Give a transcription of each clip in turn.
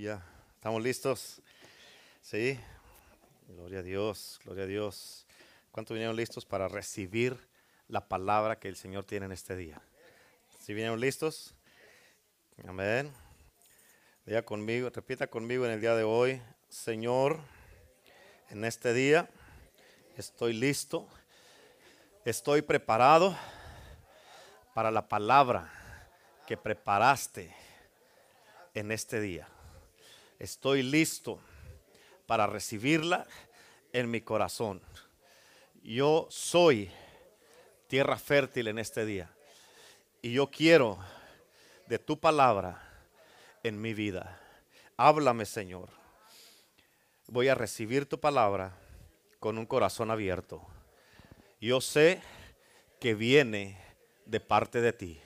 ¿Estamos listos? Sí. Gloria a Dios, gloria a Dios. ¿Cuántos vinieron listos para recibir la palabra que el Señor tiene en este día? ¿Sí vinieron listos? Amén. Diga conmigo, repita conmigo en el día de hoy, Señor, en este día estoy listo, estoy preparado para la palabra que preparaste en este día. Estoy listo para recibirla en mi corazón. Yo soy tierra fértil en este día. Y yo quiero de tu palabra en mi vida. Háblame, Señor. Voy a recibir tu palabra con un corazón abierto. Yo sé que viene de parte de ti.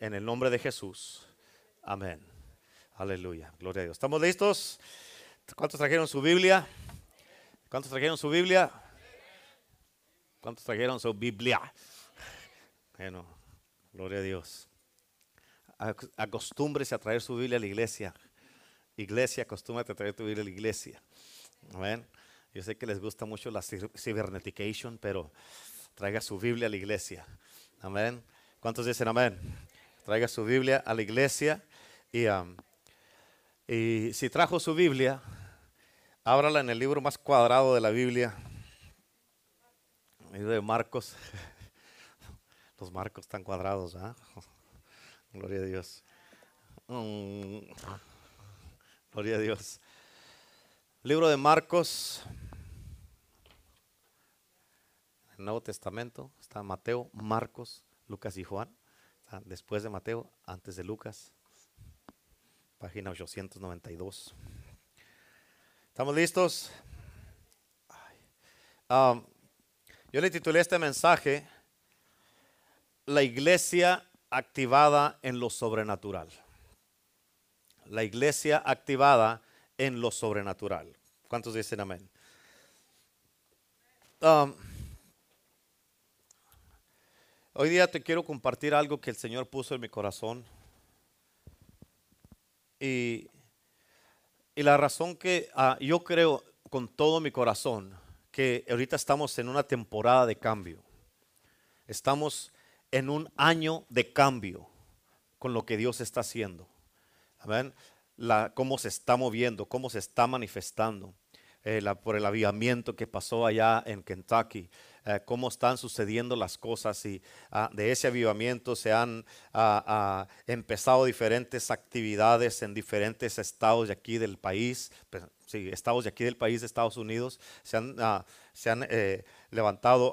En el nombre de Jesús. Amén. Aleluya. Gloria a Dios. ¿Estamos listos? ¿Cuántos trajeron su Biblia? ¿Cuántos trajeron su Biblia? ¿Cuántos trajeron su Biblia? Bueno, gloria a Dios. Acostúmbrese a traer su Biblia a la iglesia. Iglesia, acostúmbrate a traer tu Biblia a la iglesia. Amén. Yo sé que les gusta mucho la cybernetication, pero traiga su Biblia a la iglesia. Amén. ¿Cuántos dicen amén? Traiga su Biblia a la iglesia y um, y si trajo su Biblia, ábrala en el libro más cuadrado de la Biblia, el libro de Marcos. Los Marcos están cuadrados, ¿ah? Gloria a Dios. Mm. Gloria a Dios. Libro de Marcos. El Nuevo Testamento está Mateo, Marcos, Lucas y Juan. después de Mateo, antes de Lucas página 892. ¿Estamos listos? Um, yo le titulé este mensaje La iglesia activada en lo sobrenatural. La iglesia activada en lo sobrenatural. ¿Cuántos dicen amén? Um, hoy día te quiero compartir algo que el Señor puso en mi corazón y, la razón que ah, yo creo con todo mi corazón que ahorita estamos en una temporada de cambio. Estamos en un año de cambio con lo que Dios está haciendo. Amén. Cómo se está moviendo, cómo se está manifestando. Eh, por el avivamiento que pasó allá en Kentucky, eh, cómo están sucediendo las cosas y ah, de ese avivamiento se han ah, ah, empezado diferentes actividades en diferentes estados de aquí del país, pues, sí, estados de aquí del país de Estados Unidos, se han, se han eh, levantado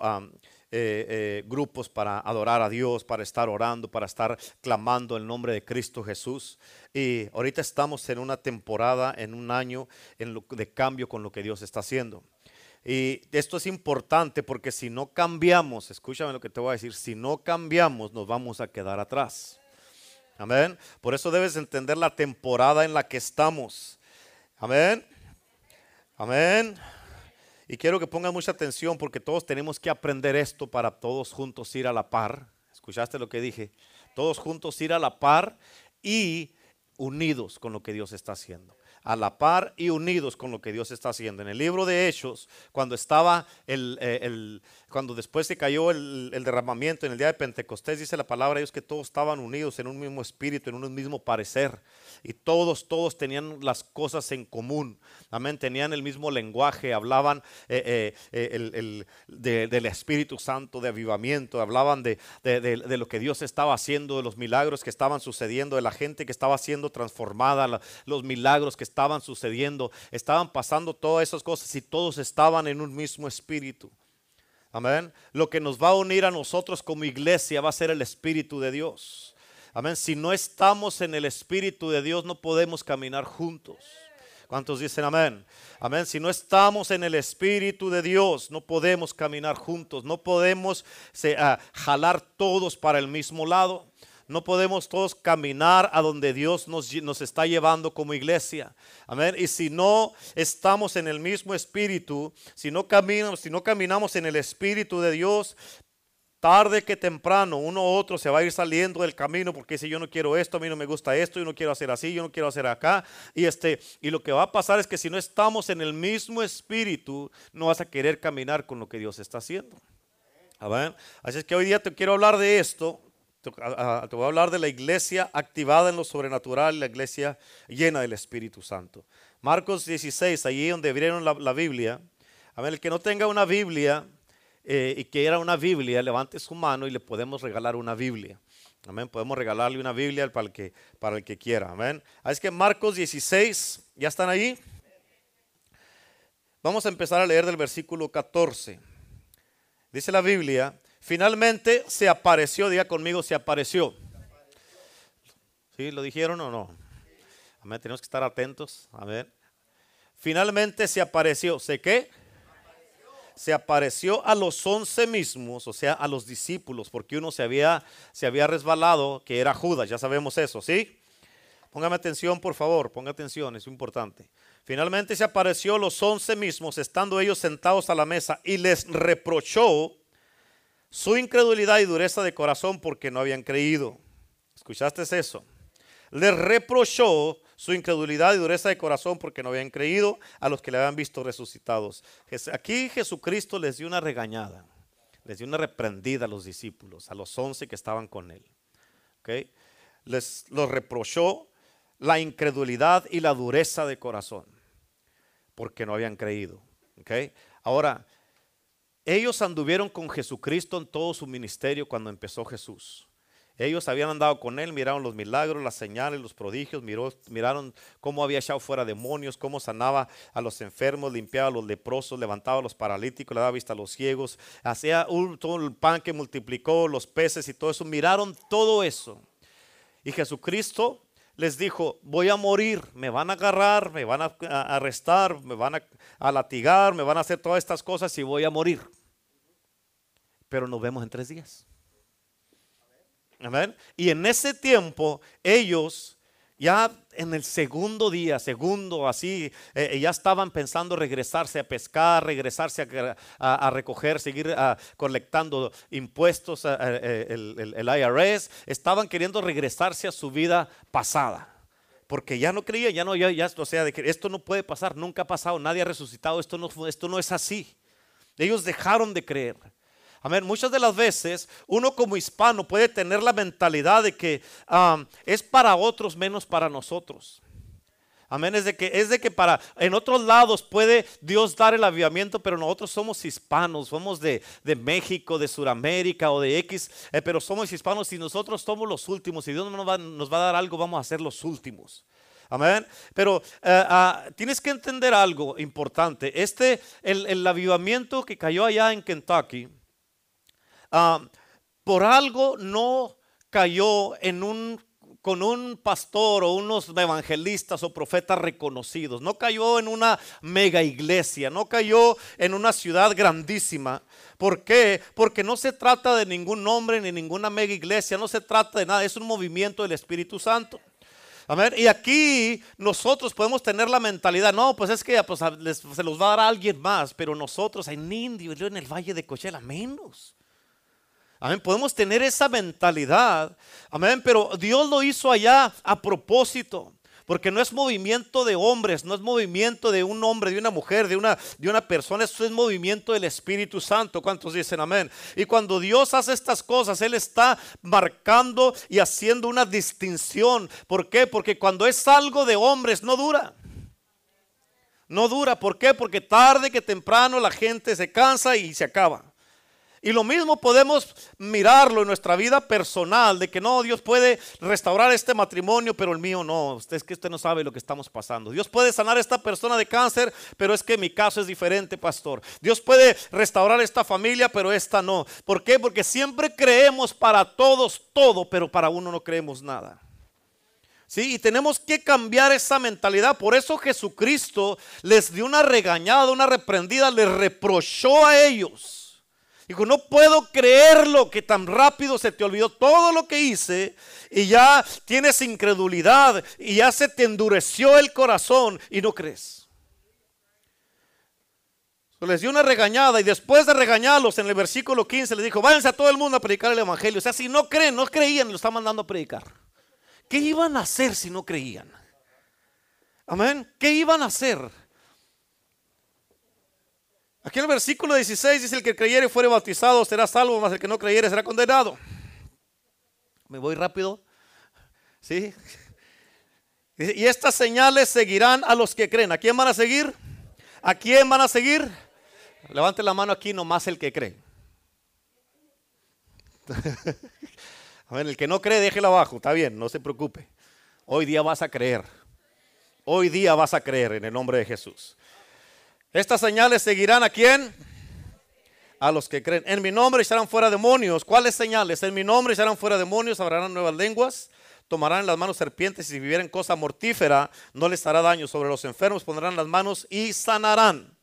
eh, eh, grupos para adorar a Dios, para estar orando, para estar clamando el nombre de Cristo Jesús. Y ahorita estamos en una temporada, en un año en de cambio con lo que Dios está haciendo. Y esto es importante porque si no cambiamos, escúchame lo que te voy a decir, si no cambiamos nos vamos a quedar atrás. Amén. Por eso debes entender la temporada en la que estamos. Amén. Amén. Y quiero que pongan mucha atención porque todos tenemos que aprender esto para todos juntos ir a la par. ¿Escuchaste lo que dije? Todos juntos ir a la par y unidos con lo que Dios está haciendo a la par y unidos con lo que Dios está haciendo. En el libro de Hechos, cuando estaba el, eh, cuando después se cayó el, derramamiento en el día de Pentecostés, dice la palabra de Dios que todos estaban unidos en un mismo espíritu, en un mismo parecer. Y todos, todos tenían las cosas en común. Amén. Tenían el mismo lenguaje, hablaban eh, eh, del Espíritu Santo, de avivamiento, hablaban de, de, lo que Dios estaba haciendo, de los milagros que estaban sucediendo, de la gente que estaba siendo transformada, los milagros que estaban sucediendo, estaban pasando todas esas cosas y todos estaban en un mismo espíritu. Amén. Lo que nos va a unir a nosotros como iglesia va a ser el espíritu de Dios. Amén. Si no estamos en el espíritu de Dios, no podemos caminar juntos. ¿Cuántos dicen amén? Amén. Si no estamos en el Espíritu de Dios, no podemos caminar juntos, no podemos ah, jalar todos para el mismo lado. No podemos todos caminar a donde Dios nos, nos está llevando como iglesia. Amén. Y si no estamos en el mismo espíritu, si no caminamos, si no caminamos en el espíritu de Dios, tarde que temprano uno u otro se va a ir saliendo del camino porque si yo no quiero esto, a mí no me gusta esto, yo no quiero hacer así, yo no quiero hacer acá. Y, este, y lo que va a pasar es que si no estamos en el mismo espíritu, no vas a querer caminar con lo que Dios está haciendo. Así es que hoy día te quiero hablar de esto. Te, voy a hablar de la iglesia activada en lo sobrenatural, la iglesia llena del Espíritu Santo. Marcos 16, allí donde vieron la, la Biblia. A ver, el que no tenga una Biblia, eh, y que era una Biblia, levante su mano y le podemos regalar una Biblia. Amén. Podemos regalarle una Biblia para el que, para el que quiera. Amén. Así es que Marcos 16, ¿ya están ahí? Vamos a empezar a leer del versículo 14. Dice la Biblia, finalmente se apareció, diga conmigo, se apareció. ¿Sí? ¿Lo dijeron o no? Amén. Tenemos que estar atentos. A ver. Finalmente se apareció. ¿Sé qué? Se apareció a los once mismos, o sea, a los discípulos, porque uno se había, se había resbalado, que era Judas, ya sabemos eso, ¿sí? Póngame atención, por favor, ponga atención, es importante. Finalmente se apareció a los once mismos, estando ellos sentados a la mesa, y les reprochó su incredulidad y dureza de corazón porque no habían creído. ¿Escuchaste eso? Les reprochó su incredulidad y dureza de corazón porque no habían creído a los que le habían visto resucitados. Aquí Jesucristo les dio una regañada, les dio una reprendida a los discípulos, a los once que estaban con él. Les los reprochó la incredulidad y la dureza de corazón porque no habían creído. Ahora, ellos anduvieron con Jesucristo en todo su ministerio cuando empezó Jesús. Ellos habían andado con él, miraron los milagros, las señales, los prodigios, miraron cómo había echado fuera demonios, cómo sanaba a los enfermos, limpiaba a los leprosos, levantaba a los paralíticos, le daba vista a los ciegos, hacía todo el pan que multiplicó, los peces y todo eso. Miraron todo eso. Y Jesucristo les dijo, voy a morir, me van a agarrar, me van a arrestar, me van a, a latigar, me van a hacer todas estas cosas y voy a morir. Pero nos vemos en tres días. Y en ese tiempo ellos ya en el segundo día, segundo así, eh, eh, ya estaban pensando regresarse a pescar, regresarse a, recoger, seguir colectando impuestos, eh, el, el, IRS, estaban queriendo regresarse a su vida pasada. Porque ya no creía, ya no, ya, ya, o sea, de que esto no puede pasar, nunca ha pasado, nadie ha resucitado, esto no, esto no es así. Ellos dejaron de creer. Amén. Muchas de las veces uno como hispano puede tener la mentalidad de que es para otros menos para nosotros. Amén. Es de que es de que para en otros lados puede Dios dar el avivamiento, pero nosotros somos hispanos, somos de, México, de Sudamérica o de X, eh, pero somos hispanos y nosotros somos los últimos. Y Dios nos va, nos va a dar algo, vamos a ser los últimos. Amén. Pero eh, ah, tienes que entender algo importante. Este, el, el avivamiento que cayó allá en Kentucky Ah, por algo no cayó en un con un pastor o unos evangelistas o profetas reconocidos. No cayó en una mega iglesia, no cayó en una ciudad grandísima. ¿Por qué? Porque no se trata de ningún nombre ni ninguna mega iglesia, no se trata de nada, es un movimiento del Espíritu Santo. Y aquí nosotros podemos tener la mentalidad, no, pues es que pues, se los va a dar a alguien más, pero nosotros en Indio, yo en el Valle de Cochela, menos. Amén. Podemos tener esa mentalidad. Amén. Pero Dios lo hizo allá a propósito. Porque no es movimiento de hombres, no es movimiento de un hombre, de una mujer, de una, de una persona, esto es movimiento del Espíritu Santo. ¿Cuántos dicen amén? Y cuando Dios hace estas cosas, Él está marcando y haciendo una distinción. ¿Por qué? Porque cuando es algo de hombres, no dura. No dura. ¿Por qué? Porque tarde que temprano la gente se cansa y se acaba. Y lo mismo podemos mirarlo en nuestra vida personal, de que no, Dios puede restaurar este matrimonio, pero el mío no. Usted es que usted no sabe lo que estamos pasando. Dios puede sanar a esta persona de cáncer, pero es que mi caso es diferente, pastor. Dios puede restaurar esta familia, pero esta no. ¿Por qué? Porque siempre creemos para todos todo, pero para uno no creemos nada. Sí, y tenemos que cambiar esa mentalidad. Por eso Jesucristo les dio una regañada, una reprendida, les reprochó a ellos Dijo, no puedo creerlo que tan rápido se te olvidó todo lo que hice y ya tienes incredulidad y ya se te endureció el corazón y no crees. les dio una regañada y después de regañarlos en el versículo 15 les dijo, váyanse a todo el mundo a predicar el Evangelio. O sea, si no creen, no creían, lo está mandando a predicar. ¿Qué iban a hacer si no creían? Amén. ¿Qué iban a hacer? Aquí en el versículo 16 dice, el que creyere y fuere bautizado será salvo, mas el que no creyere será condenado. Me voy rápido. ¿Sí? Y estas señales seguirán a los que creen. ¿A quién van a seguir? ¿A quién van a seguir? Levante la mano aquí nomás el que cree. A ver, el que no cree, déjelo abajo. Está bien, no se preocupe. Hoy día vas a creer. Hoy día vas a creer en el nombre de Jesús. Estas señales seguirán a quién? A los que creen. En mi nombre echarán fuera demonios. ¿Cuáles señales? En mi nombre echarán fuera demonios, hablarán nuevas lenguas, tomarán en las manos serpientes y si vivieren cosa mortífera, no les hará daño. Sobre los enfermos pondrán las manos y sanarán.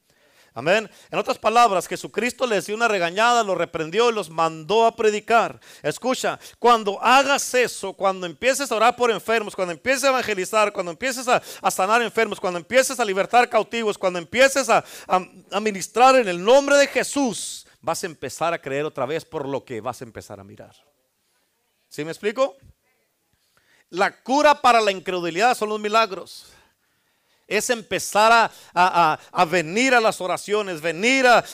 Amén. En otras palabras, Jesucristo les dio una regañada, los reprendió y los mandó a predicar. Escucha, cuando hagas eso, cuando empieces a orar por enfermos, cuando empieces a evangelizar, cuando empieces a, sanar enfermos, cuando empieces a libertar cautivos, cuando empieces a, a ministrar en el nombre de Jesús, vas a empezar a creer otra vez por lo que vas a empezar a mirar. ¿Sí me explico? La cura para la incredulidad son los milagros es empezar a, venir a las oraciones, venir a,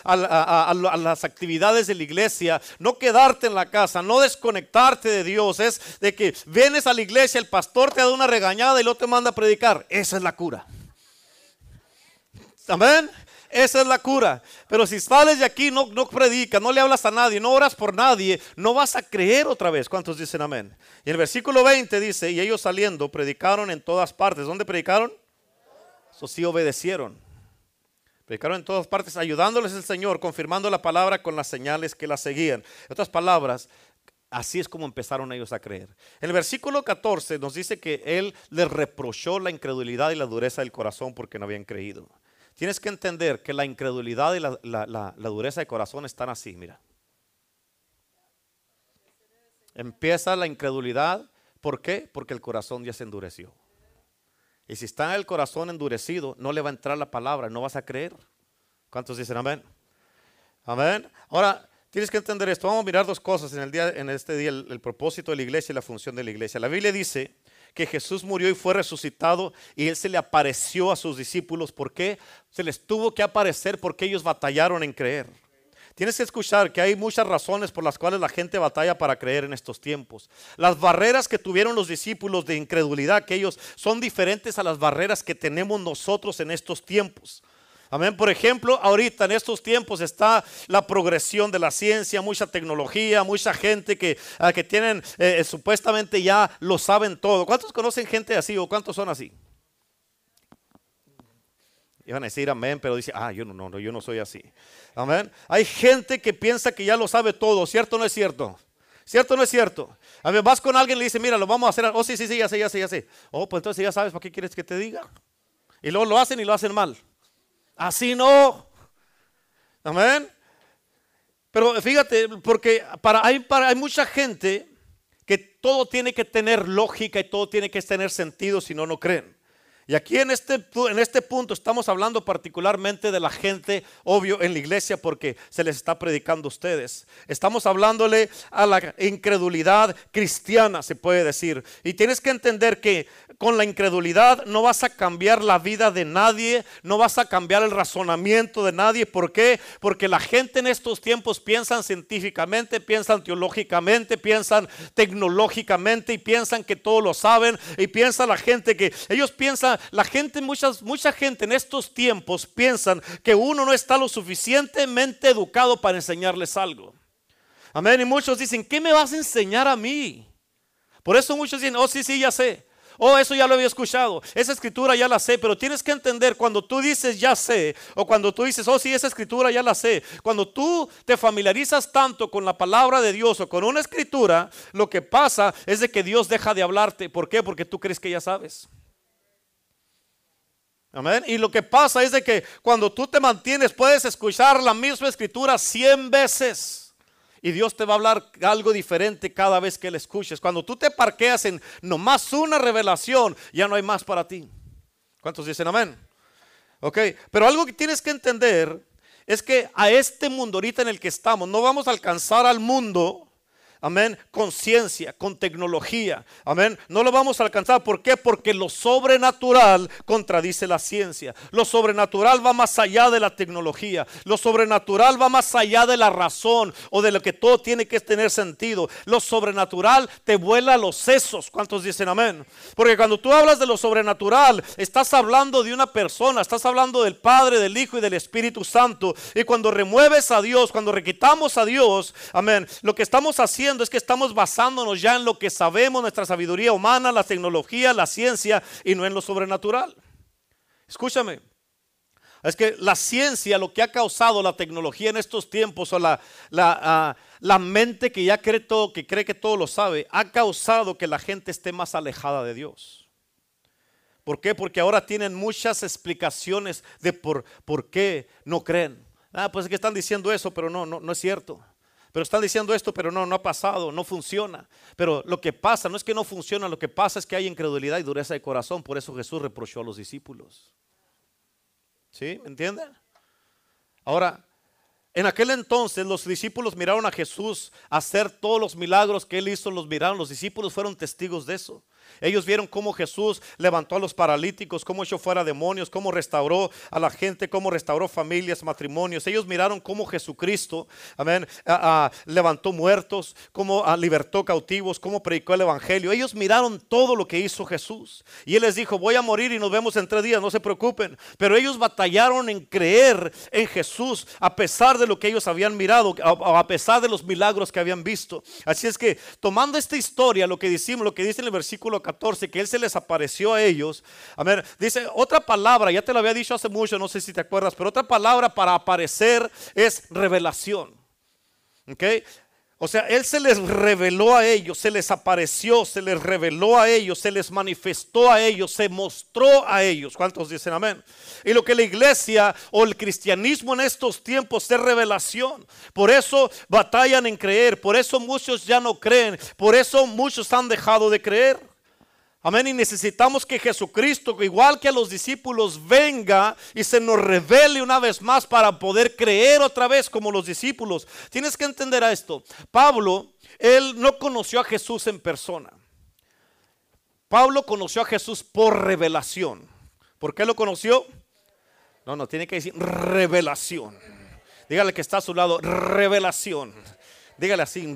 las actividades de la iglesia, no quedarte en la casa, no desconectarte de Dios, es de que vienes a la iglesia, el pastor te da una regañada y luego te manda a predicar. Esa es la cura. Amén. Esa es la cura. Pero si sales de aquí, no, no predicas, no le hablas a nadie, no oras por nadie, no vas a creer otra vez. ¿Cuántos dicen amén? Y el versículo 20 dice, y ellos saliendo predicaron en todas partes. ¿Dónde predicaron? Eso sí obedecieron. Predicaron en todas partes, ayudándoles el Señor, confirmando la palabra con las señales que la seguían. En otras palabras, así es como empezaron ellos a creer. En el versículo 14 nos dice que Él les reprochó la incredulidad y la dureza del corazón porque no habían creído. Tienes que entender que la incredulidad y la, la dureza del corazón están así, mira. Empieza la incredulidad, ¿por qué? Porque el corazón ya se endureció. Y si está el corazón endurecido, no le va a entrar la palabra, no vas a creer. ¿Cuántos dicen amén? Amén. Ahora, tienes que entender esto. Vamos a mirar dos cosas en, el día, en este día, el, el propósito de la iglesia y la función de la iglesia. La Biblia dice que Jesús murió y fue resucitado y Él se le apareció a sus discípulos. ¿Por qué? Se les tuvo que aparecer porque ellos batallaron en creer. Tienes que escuchar que hay muchas razones por las cuales la gente batalla para creer en estos tiempos. Las barreras que tuvieron los discípulos de incredulidad, que ellos son diferentes a las barreras que tenemos nosotros en estos tiempos. Amén. Por ejemplo, ahorita en estos tiempos está la progresión de la ciencia, mucha tecnología, mucha gente que, ah, que tienen eh, supuestamente ya lo saben todo. ¿Cuántos conocen gente así o cuántos son así? Iban a decir amén, pero dice, ah, yo no, no, yo no soy así. Amén. Hay gente que piensa que ya lo sabe todo, ¿cierto o no es cierto? ¿Cierto o no es cierto? A ver, vas con alguien y le dice, mira, lo vamos a hacer. Oh, sí, sí, sí, ya sé, ya sé, ya sé. Oh, pues entonces ya sabes, ¿para qué quieres que te diga? Y luego lo hacen y lo hacen mal. Así no. Amén. Pero fíjate, porque para, hay, para, hay mucha gente que todo tiene que tener lógica y todo tiene que tener sentido, si no, no creen. Y aquí en este, en este punto estamos hablando particularmente de la gente, obvio, en la iglesia porque se les está predicando a ustedes. Estamos hablándole a la incredulidad cristiana, se puede decir. Y tienes que entender que con la incredulidad no vas a cambiar la vida de nadie, no vas a cambiar el razonamiento de nadie. ¿Por qué? Porque la gente en estos tiempos piensan científicamente, piensan teológicamente, piensan tecnológicamente y piensan que todo lo saben. Y piensa la gente que ellos piensan la gente, muchas, mucha gente en estos tiempos piensan que uno no está lo suficientemente educado para enseñarles algo. Amén. Y muchos dicen, ¿qué me vas a enseñar a mí? Por eso muchos dicen, oh sí, sí, ya sé. Oh, eso ya lo había escuchado. Esa escritura ya la sé, pero tienes que entender cuando tú dices ya sé, o cuando tú dices, oh, sí, esa escritura ya la sé. Cuando tú te familiarizas tanto con la palabra de Dios o con una escritura, lo que pasa es de que Dios deja de hablarte. ¿Por qué? Porque tú crees que ya sabes. Amén. Y lo que pasa es de que cuando tú te mantienes, puedes escuchar la misma escritura cien veces. Y Dios te va a hablar algo diferente cada vez que le escuches. Cuando tú te parqueas en nomás una revelación, ya no hay más para ti. ¿Cuántos dicen amén? Ok, pero algo que tienes que entender es que a este mundo ahorita en el que estamos, no vamos a alcanzar al mundo Amén. Con ciencia, con tecnología. Amén. No lo vamos a alcanzar. ¿Por qué? Porque lo sobrenatural contradice la ciencia. Lo sobrenatural va más allá de la tecnología. Lo sobrenatural va más allá de la razón o de lo que todo tiene que tener sentido. Lo sobrenatural te vuela los sesos. ¿Cuántos dicen amén? Porque cuando tú hablas de lo sobrenatural, estás hablando de una persona, estás hablando del Padre, del Hijo y del Espíritu Santo. Y cuando remueves a Dios, cuando requitamos a Dios, amén, lo que estamos haciendo es que estamos basándonos ya en lo que sabemos, nuestra sabiduría humana, la tecnología, la ciencia y no en lo sobrenatural. Escúchame. Es que la ciencia, lo que ha causado la tecnología en estos tiempos, o la, la, ah, la mente que ya cree todo, que cree que todo lo sabe, ha causado que la gente esté más alejada de Dios. ¿Por qué? Porque ahora tienen muchas explicaciones de por, por qué no creen. Ah, pues es que están diciendo eso, pero no, no, no es cierto. Pero están diciendo esto, pero no, no ha pasado, no funciona. Pero lo que pasa no es que no funciona, lo que pasa es que hay incredulidad y dureza de corazón. Por eso Jesús reprochó a los discípulos. ¿Sí? ¿Me entienden? Ahora, en aquel entonces los discípulos miraron a Jesús hacer todos los milagros que él hizo, los miraron, los discípulos fueron testigos de eso. Ellos vieron cómo Jesús levantó a los paralíticos, cómo echó fuera demonios, cómo restauró a la gente, cómo restauró familias, matrimonios. Ellos miraron cómo Jesucristo, amén, levantó muertos, cómo libertó cautivos, cómo predicó el evangelio. Ellos miraron todo lo que hizo Jesús. Y él les dijo, voy a morir y nos vemos en tres días, no se preocupen. Pero ellos batallaron en creer en Jesús a pesar de lo que ellos habían mirado, a, a pesar de los milagros que habían visto. Así es que tomando esta historia, lo que decimos, lo que dice en el versículo 14, que Él se les apareció a ellos. A ver, dice otra palabra, ya te lo había dicho hace mucho, no sé si te acuerdas, pero otra palabra para aparecer es revelación. ¿Ok? O sea, Él se les reveló a ellos, se les apareció, se les reveló a ellos, se les manifestó a ellos, se mostró a ellos. ¿Cuántos dicen amén? Y lo que la iglesia o el cristianismo en estos tiempos es revelación. Por eso batallan en creer, por eso muchos ya no creen, por eso muchos han dejado de creer. Amén. Y necesitamos que Jesucristo, igual que a los discípulos, venga y se nos revele una vez más para poder creer otra vez como los discípulos. Tienes que entender a esto. Pablo, él no conoció a Jesús en persona. Pablo conoció a Jesús por revelación. ¿Por qué lo conoció? No, no, tiene que decir revelación. Dígale que está a su lado, revelación. Dígale así.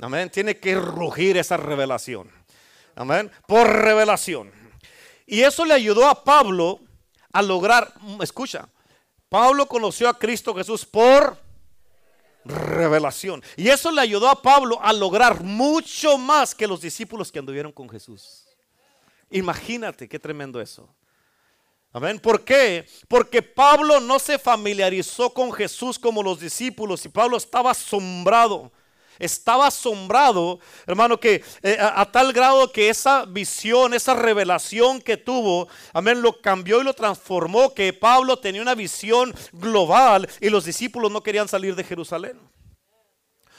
Amén. Tiene que rugir esa revelación. Amén. Por revelación. Y eso le ayudó a Pablo a lograr, escucha, Pablo conoció a Cristo Jesús por revelación. Y eso le ayudó a Pablo a lograr mucho más que los discípulos que anduvieron con Jesús. Imagínate qué tremendo eso. Amén. ¿Por qué? Porque Pablo no se familiarizó con Jesús como los discípulos y Pablo estaba asombrado estaba asombrado, hermano, que eh, a, tal grado que esa visión, esa revelación que tuvo, amén, lo cambió y lo transformó, que Pablo tenía una visión global y los discípulos no querían salir de Jerusalén.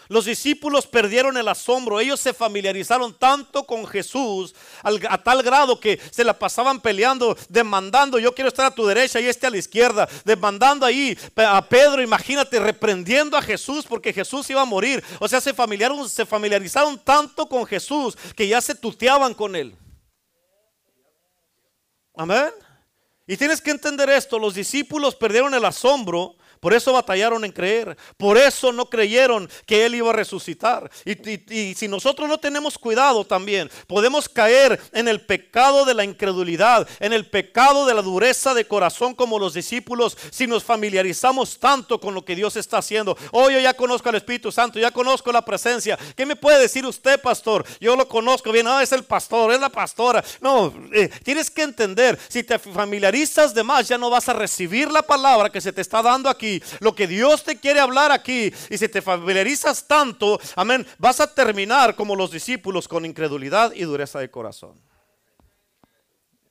Los discípulos perdieron el asombro, ellos se familiarizaron tanto con Jesús a tal grado que se la pasaban peleando, demandando, yo quiero estar a tu derecha y este a la izquierda, demandando ahí a Pedro, imagínate, reprendiendo a Jesús porque Jesús iba a morir. O sea, se familiarizaron, se familiarizaron tanto con Jesús que ya se tuteaban con él. Amén. Y tienes que entender esto, los discípulos perdieron el asombro por eso batallaron en creer. Por eso no creyeron que Él iba a resucitar. Y, si nosotros no tenemos cuidado también, podemos caer en el pecado de la incredulidad, en el pecado de la dureza de corazón como los discípulos, si nos familiarizamos tanto con lo que Dios está haciendo. Oh, yo ya conozco al Espíritu Santo, ya conozco la presencia. ¿Qué me puede decir usted, pastor? Yo lo conozco bien. Ah, es el pastor, es la pastora. No, eh, tienes que entender, si te familiarizas de más, ya no vas a recibir la palabra que se te está dando aquí lo que Dios te quiere hablar aquí, y si te familiarizas tanto, amén, vas a terminar como los discípulos con incredulidad y dureza de corazón.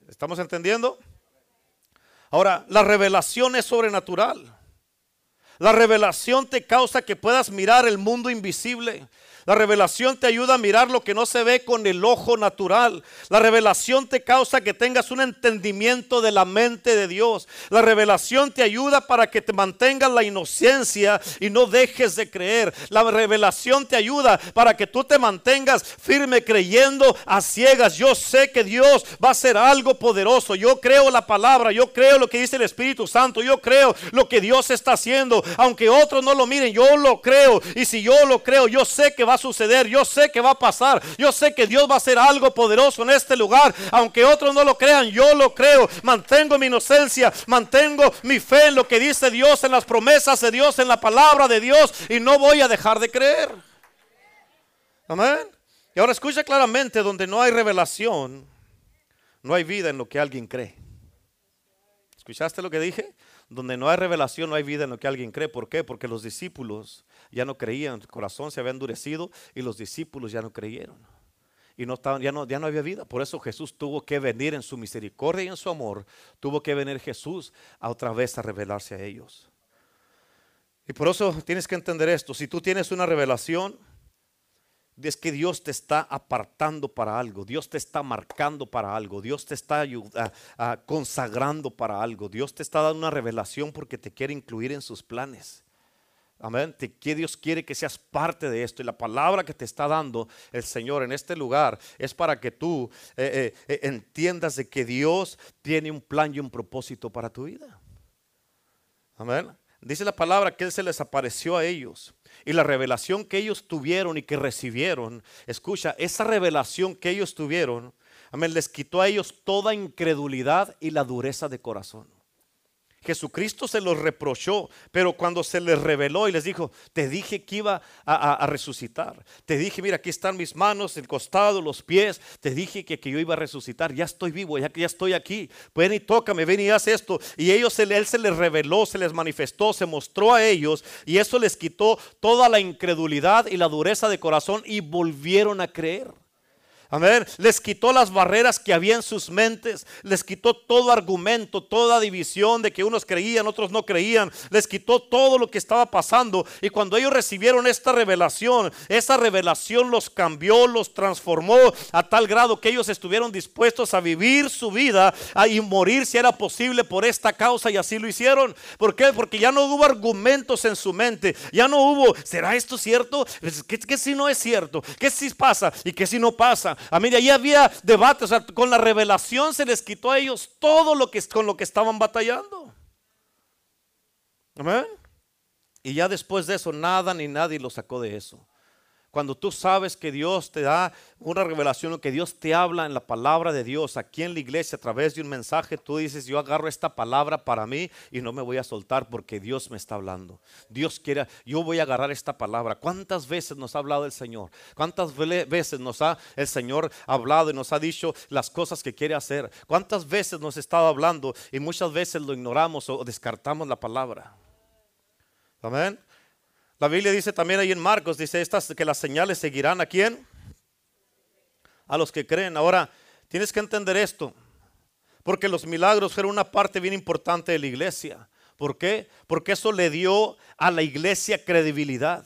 ¿Estamos entendiendo? Ahora, la revelación es sobrenatural. La revelación te causa que puedas mirar el mundo invisible. La revelación te ayuda a mirar lo que no se ve con el ojo natural. La revelación te causa que tengas un entendimiento de la mente de Dios. La revelación te ayuda para que te mantengas la inocencia y no dejes de creer. La revelación te ayuda para que tú te mantengas firme creyendo a ciegas. Yo sé que Dios va a hacer algo poderoso. Yo creo la palabra. Yo creo lo que dice el Espíritu Santo. Yo creo lo que Dios está haciendo. Aunque otros no lo miren, yo lo creo. Y si yo lo creo, yo sé que va a suceder, yo sé que va a pasar, yo sé que Dios va a hacer algo poderoso en este lugar, aunque otros no lo crean, yo lo creo, mantengo mi inocencia, mantengo mi fe en lo que dice Dios, en las promesas de Dios, en la palabra de Dios, y no voy a dejar de creer. Amén. Y ahora escucha claramente, donde no hay revelación, no hay vida en lo que alguien cree. ¿Escuchaste lo que dije? Donde no hay revelación, no hay vida en lo que alguien cree. ¿Por qué? Porque los discípulos ya no creían, el corazón se había endurecido y los discípulos ya no creyeron. Y no estaban, ya, no, ya no había vida. Por eso Jesús tuvo que venir en su misericordia y en su amor. Tuvo que venir Jesús a otra vez a revelarse a ellos. Y por eso tienes que entender esto. Si tú tienes una revelación, es que Dios te está apartando para algo, Dios te está marcando para algo, Dios te está consagrando para algo, Dios te está dando una revelación porque te quiere incluir en sus planes. Amén. Que Dios quiere que seas parte de esto. Y la palabra que te está dando el Señor en este lugar es para que tú eh, eh, eh, entiendas de que Dios tiene un plan y un propósito para tu vida. Amén. Dice la palabra que Él se les apareció a ellos. Y la revelación que ellos tuvieron y que recibieron, escucha, esa revelación que ellos tuvieron, amén, les quitó a ellos toda incredulidad y la dureza de corazón. Jesucristo se los reprochó, pero cuando se les reveló y les dijo, te dije que iba a, resucitar, te dije, mira, aquí están mis manos, el costado, los pies, te dije que, que yo iba a resucitar, ya estoy vivo, ya ya estoy aquí, ven y tócame, ven y haz esto. Y ellos, él se les reveló, se les manifestó, se mostró a ellos y eso les quitó toda la incredulidad y la dureza de corazón y volvieron a creer. Les quitó las barreras que había en sus mentes. Les quitó todo argumento, toda división de que unos creían, otros no creían. Les quitó todo lo que estaba pasando. Y cuando ellos recibieron esta revelación, esa revelación los cambió, los transformó a tal grado que ellos estuvieron dispuestos a vivir su vida y morir si era posible por esta causa. Y así lo hicieron. ¿Por qué? Porque ya no hubo argumentos en su mente. Ya no hubo, ¿será esto cierto? ¿Qué, si no es cierto? ¿Qué si pasa? ¿Y qué si no pasa? A mí de ahí había debate, o sea, con la revelación se les quitó a ellos todo lo que con lo que estaban batallando. Amén. Y ya después de eso nada ni nadie lo sacó de eso. Cuando tú sabes que Dios te da una revelación, que Dios te habla en la palabra de Dios, aquí en la iglesia, a través de un mensaje, tú dices, yo agarro esta palabra para mí y no me voy a soltar porque Dios me está hablando. Dios quiere, yo voy a agarrar esta palabra. ¿Cuántas veces nos ha hablado el Señor? ¿Cuántas veces nos ha el Señor hablado y nos ha dicho las cosas que quiere hacer? ¿Cuántas veces nos ha estado hablando y muchas veces lo ignoramos o descartamos la palabra? Amén. La Biblia dice también ahí en Marcos, dice estas que las señales seguirán a quién? A los que creen. Ahora, tienes que entender esto, porque los milagros fueron una parte bien importante de la iglesia. ¿Por qué? Porque eso le dio a la iglesia credibilidad.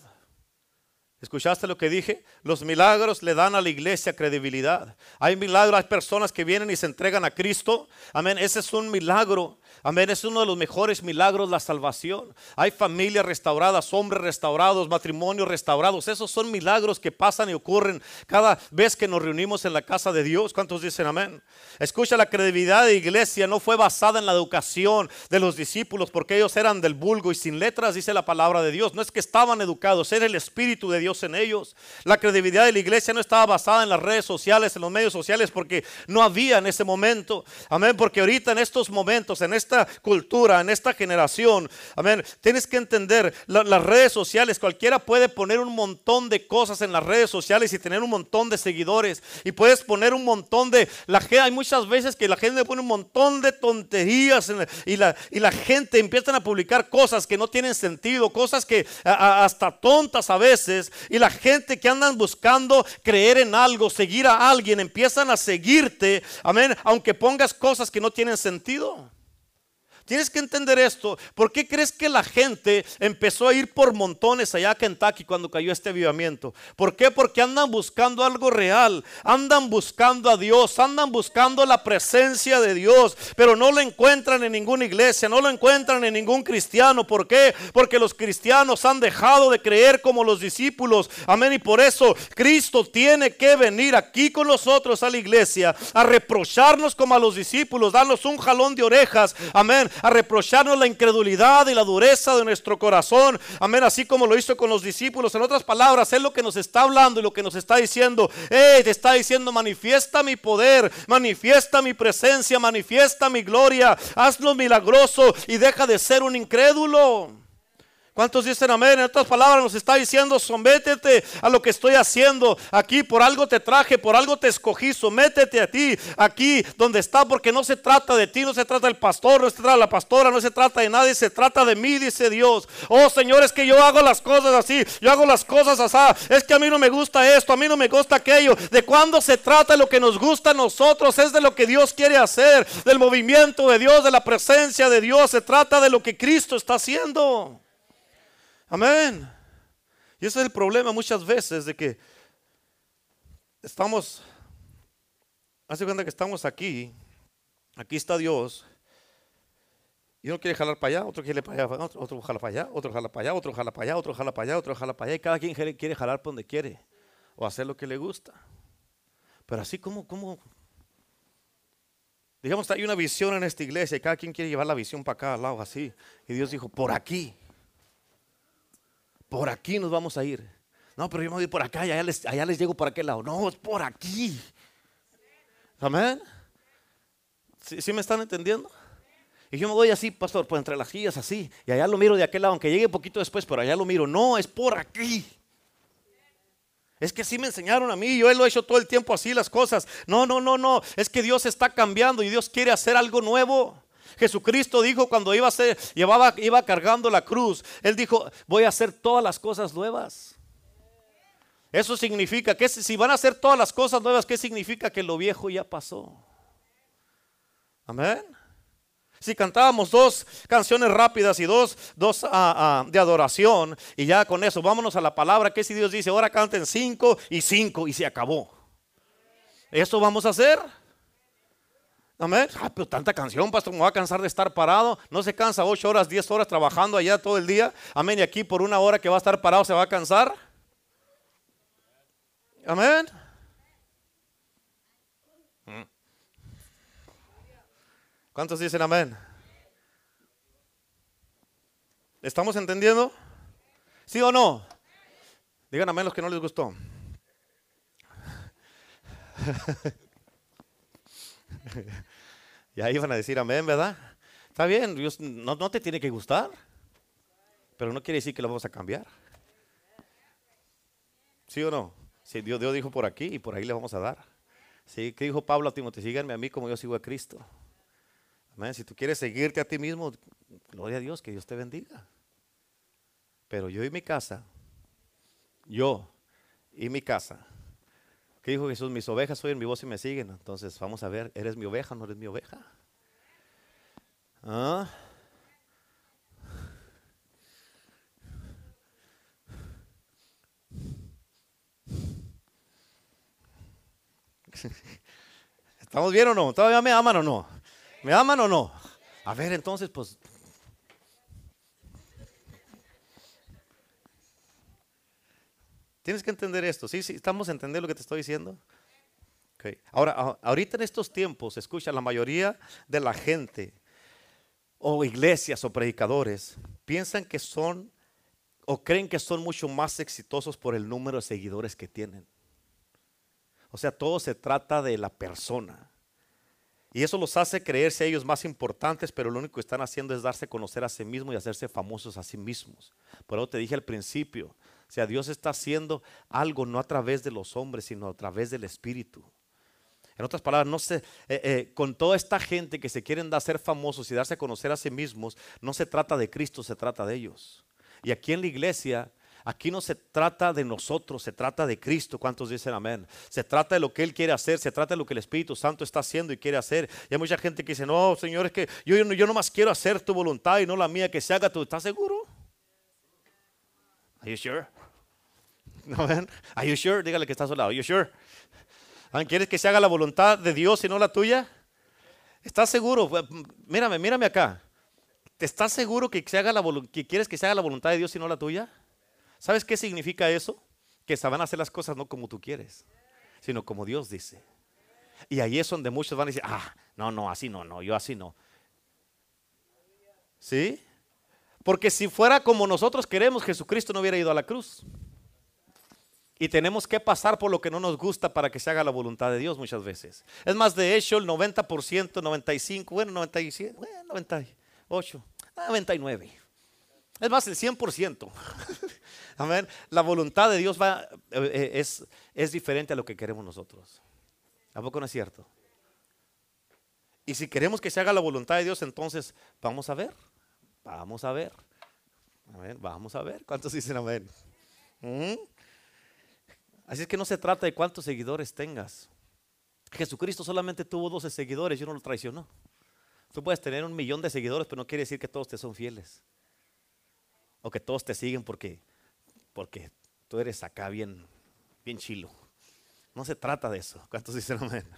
¿Escuchaste lo que dije? Los milagros le dan a la iglesia credibilidad. Hay milagros, hay personas que vienen y se entregan a Cristo. Amén. Ese es un milagro. Amén, es uno de los mejores milagros la salvación. Hay familias restauradas, hombres restaurados, matrimonios restaurados. Esos son milagros que pasan y ocurren cada vez que nos reunimos en la casa de Dios. ¿Cuántos dicen amén? Escucha, la credibilidad de la iglesia no fue basada en la educación de los discípulos porque ellos eran del vulgo y sin letras, dice la palabra de Dios. No es que estaban educados, era el Espíritu de Dios en ellos. La credibilidad de la iglesia no estaba basada en las redes sociales, en los medios sociales porque no había en ese momento. Amén, porque ahorita en estos momentos, en esta cultura, en esta generación. Amén. Tienes que entender las redes sociales. Cualquiera puede poner un montón de cosas en las redes sociales y tener un montón de seguidores. Y puedes poner un montón de. La, hay muchas veces que la gente pone un montón de tonterías y, la, y la gente empiezan a publicar cosas que no tienen sentido, cosas que hasta tontas a veces. Y la gente que andan buscando creer en algo, seguir a alguien, empiezan a seguirte. Amén. Aunque pongas cosas que no tienen sentido. Tienes que entender esto. ¿Por qué crees que la gente empezó a ir por montones allá a Kentucky cuando cayó este avivamiento? ¿Por qué? Porque andan buscando algo real. Andan buscando a Dios. Andan buscando la presencia de Dios. Pero no lo encuentran en ninguna iglesia. No lo encuentran en ningún cristiano. ¿Por qué? Porque los cristianos han dejado de creer como los discípulos. Amén. Y por eso Cristo tiene que venir aquí con nosotros a la iglesia a reprocharnos como a los discípulos. Darnos un jalón de orejas. Amén a reprocharnos la incredulidad y la dureza de nuestro corazón. Amén, así como lo hizo con los discípulos. En otras palabras, es lo que nos está hablando y lo que nos está diciendo. Hey, te está diciendo, manifiesta mi poder, manifiesta mi presencia, manifiesta mi gloria, hazlo milagroso y deja de ser un incrédulo. ¿Cuántos dicen amén? En otras palabras nos está diciendo, sométete a lo que estoy haciendo aquí. Por algo te traje, por algo te escogí. Sométete a ti, aquí donde está, porque no se trata de ti, no se trata del pastor, no se trata de la pastora, no se trata de nadie, se trata de mí, dice Dios. Oh Señor, es que yo hago las cosas así, yo hago las cosas así. Es que a mí no me gusta esto, a mí no me gusta aquello. De cuando se trata lo que nos gusta a nosotros, es de lo que Dios quiere hacer, del movimiento de Dios, de la presencia de Dios. Se trata de lo que Cristo está haciendo. Amén. Y ese es el problema muchas veces de que estamos, hace cuenta que estamos aquí, aquí está Dios, y uno quiere jalar para allá, otro quiere para allá, otro, jala para allá, otro jala para allá, otro jala para allá, otro jala para allá, otro jala para allá, y cada quien quiere jalar para donde quiere, o hacer lo que le gusta. Pero así como, como, digamos, hay una visión en esta iglesia y cada quien quiere llevar la visión para al lado, así. Y Dios dijo, por aquí por aquí nos vamos a ir. No, pero yo me voy por acá y allá les, allá les llego por aquel lado. No, es por aquí. Amén. ¿Sí, me están entendiendo? Y yo me voy así, pastor, pues entre las sillas así. Y allá lo miro de aquel lado, aunque llegue poquito después, pero allá lo miro. No, es por aquí. Es que así me enseñaron a mí, yo lo he hecho todo el tiempo así las cosas. No, no, no, no. Es que Dios está cambiando y Dios quiere hacer algo nuevo. Jesucristo dijo cuando iba a ser, llevaba, iba cargando la cruz, Él dijo, voy a hacer todas las cosas nuevas. Eso significa que si van a hacer todas las cosas nuevas, ¿qué significa? Que lo viejo ya pasó. Amén. Si cantábamos dos canciones rápidas y dos, dos ah, ah, de adoración, y ya con eso, vámonos a la palabra, que si Dios dice, ahora canten cinco y cinco y se acabó. ¿Eso vamos a hacer? Amén. Ah, pero tanta canción, pastor, me va a cansar de estar parado. No se cansa ocho horas, diez horas trabajando allá todo el día. Amén. Y aquí por una hora que va a estar parado se va a cansar. Amén. ¿Cuántos dicen amén? ¿Estamos entendiendo? ¿Sí o no? Digan amén los que no les gustó. y ahí van a decir amén, ¿verdad? Está bien, Dios no, te tiene que gustar, pero no quiere decir que lo vamos a cambiar. ¿Sí o no? Si Dios, Dios dijo por aquí y por ahí le vamos a dar. ¿Sí? ¿Qué dijo Pablo a Timoteo? Síganme a mí como yo sigo a Cristo. Amén. Si tú quieres seguirte a ti mismo, gloria a Dios, que Dios te bendiga. Pero yo y mi casa, yo y mi casa, ¿Qué dijo Jesús? Mis ovejas oyen mi voz y me siguen. Entonces, vamos a ver, ¿eres mi oveja o no eres mi oveja? ¿Ah? ¿Estamos bien o no? ¿Todavía me aman o no? ¿Me aman o no? A ver, entonces, pues Tienes que entender esto. ¿Sí? ¿Sí? ¿Estamos entendiendo lo que te estoy diciendo? Okay. Ahora, ahorita en estos tiempos, escucha, la mayoría de la gente o iglesias o predicadores piensan que son o creen que son mucho más exitosos por el número de seguidores que tienen. O sea, todo se trata de la persona. Y eso los hace creerse a ellos más importantes, pero lo único que están haciendo es darse a conocer a sí mismos y hacerse famosos a sí mismos. Por eso te dije al principio, o sea, Dios está haciendo algo no a través de los hombres, sino a través del Espíritu. En otras palabras, no se, eh, eh, con toda esta gente que se quieren dar ser famosos y darse a conocer a sí mismos, no se trata de Cristo, se trata de ellos. Y aquí en la iglesia Aquí no se trata de nosotros, se trata de Cristo. ¿Cuántos dicen amén? Se trata de lo que Él quiere hacer, se trata de lo que el Espíritu Santo está haciendo y quiere hacer. Y hay mucha gente que dice, no, Señor, es que yo, yo, yo nomás quiero hacer tu voluntad y no la mía, que se haga tú. ¿Estás seguro? Are you sure? Amén. Are you sure? Dígale que está a su lado. Are you sure? ¿Quieres que se haga la voluntad de Dios y no la tuya? ¿Estás seguro? Mírame, mírame acá. ¿Te estás seguro que, se haga la, que quieres que se haga la voluntad de Dios y no la tuya? ¿Sabes qué significa eso? Que se van a hacer las cosas no como tú quieres, sino como Dios dice. Y ahí es donde muchos van a decir, ah, no, no, así no, no, yo así no. ¿Sí? Porque si fuera como nosotros queremos, Jesucristo no hubiera ido a la cruz. Y tenemos que pasar por lo que no nos gusta para que se haga la voluntad de Dios muchas veces. Es más, de hecho, el 90%, 95%, bueno, 97, bueno, 98, 99. Es más, el 100%. Amén. La voluntad de Dios va, eh, eh, es, es diferente a lo que queremos nosotros. ¿A poco no es cierto? Y si queremos que se haga la voluntad de Dios, entonces vamos a ver. Vamos a ver. Amén. Vamos a ver. ¿Cuántos dicen amén? ¿Mm? Así es que no se trata de cuántos seguidores tengas. Jesucristo solamente tuvo 12 seguidores y uno lo traicionó. Tú puedes tener un millón de seguidores, pero no quiere decir que todos te son fieles. O que todos te siguen porque, porque tú eres acá bien, bien chilo. No se trata de eso. ¿Cuántos dicen amén?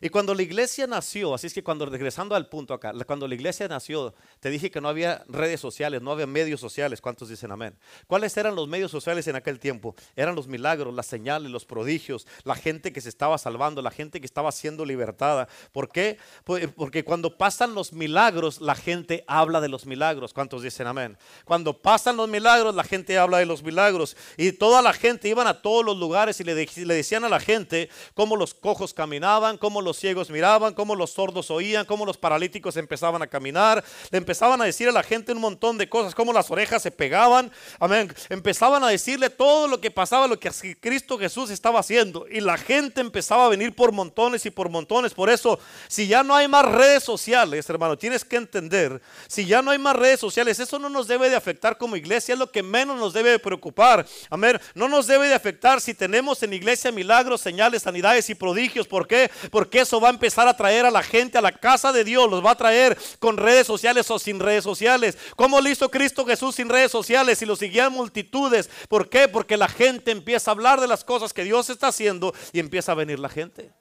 Y cuando la iglesia nació, así es que cuando regresando al punto acá, cuando la iglesia nació, te dije que no había redes sociales, no había medios sociales. ¿Cuántos dicen amén? ¿Cuáles eran los medios sociales en aquel tiempo? Eran los milagros, las señales, los prodigios, la gente que se estaba salvando, la gente que estaba siendo libertada. ¿Por qué? Porque cuando pasan los milagros, la gente habla de los milagros. ¿Cuántos dicen amén? Cuando pasan los milagros, la gente habla de los milagros. Y toda la gente iban a todos los lugares y le, le decían a la gente cómo los cojos caminaban, cómo los los ciegos miraban, cómo los sordos oían, cómo los paralíticos empezaban a caminar. Le empezaban a decir a la gente un montón de cosas, cómo las orejas se pegaban. Amén. Empezaban a decirle todo lo que pasaba, lo que Cristo Jesús estaba haciendo. Y la gente empezaba a venir por montones y por montones. Por eso, si ya no hay más redes sociales, hermano, tienes que entender, si ya no hay más redes sociales, eso no nos debe de afectar como iglesia, es lo que menos nos debe de preocupar. Amén. No nos debe de afectar si tenemos en iglesia milagros, señales, sanidades y prodigios. ¿Por qué? Porque eso va a empezar a traer a la gente a la casa de Dios. Los va a traer con redes sociales o sin redes sociales. ¿Cómo lo hizo Cristo Jesús sin redes sociales y lo seguían multitudes? ¿Por qué? Porque la gente empieza a hablar de las cosas que Dios está haciendo y empieza a venir la gente.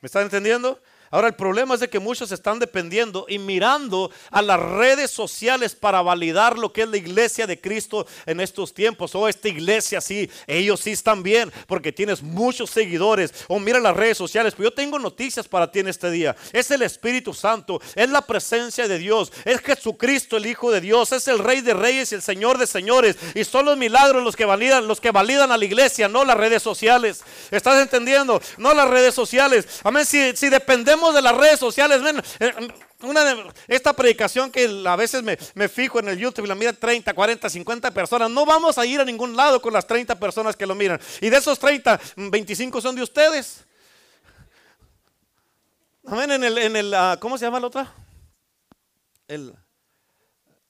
¿Me están entendiendo? Ahora el problema es de que muchos están dependiendo y mirando a las redes sociales para validar lo que es la iglesia de Cristo en estos tiempos. O oh, esta iglesia sí, ellos sí están bien porque tienes muchos seguidores. O oh, mira las redes sociales, pero yo tengo noticias para ti en este día. Es el Espíritu Santo, es la presencia de Dios, es Jesucristo el Hijo de Dios, es el Rey de Reyes y el Señor de Señores. Y son los milagros los que validan, los que validan a la iglesia, no las redes sociales. ¿Estás entendiendo? No las redes sociales. Amén. Si, si dependemos de las redes sociales. Eh, una de, esta predicación que a veces me, me, fijo en el YouTube y la mira 30, 40, 50 personas. No vamos a ir a ningún lado con las 30 personas que lo miran. Y de esos 30, 25 son de ustedes. Amén. En el, en el ah, ¿cómo se llama la otra? El,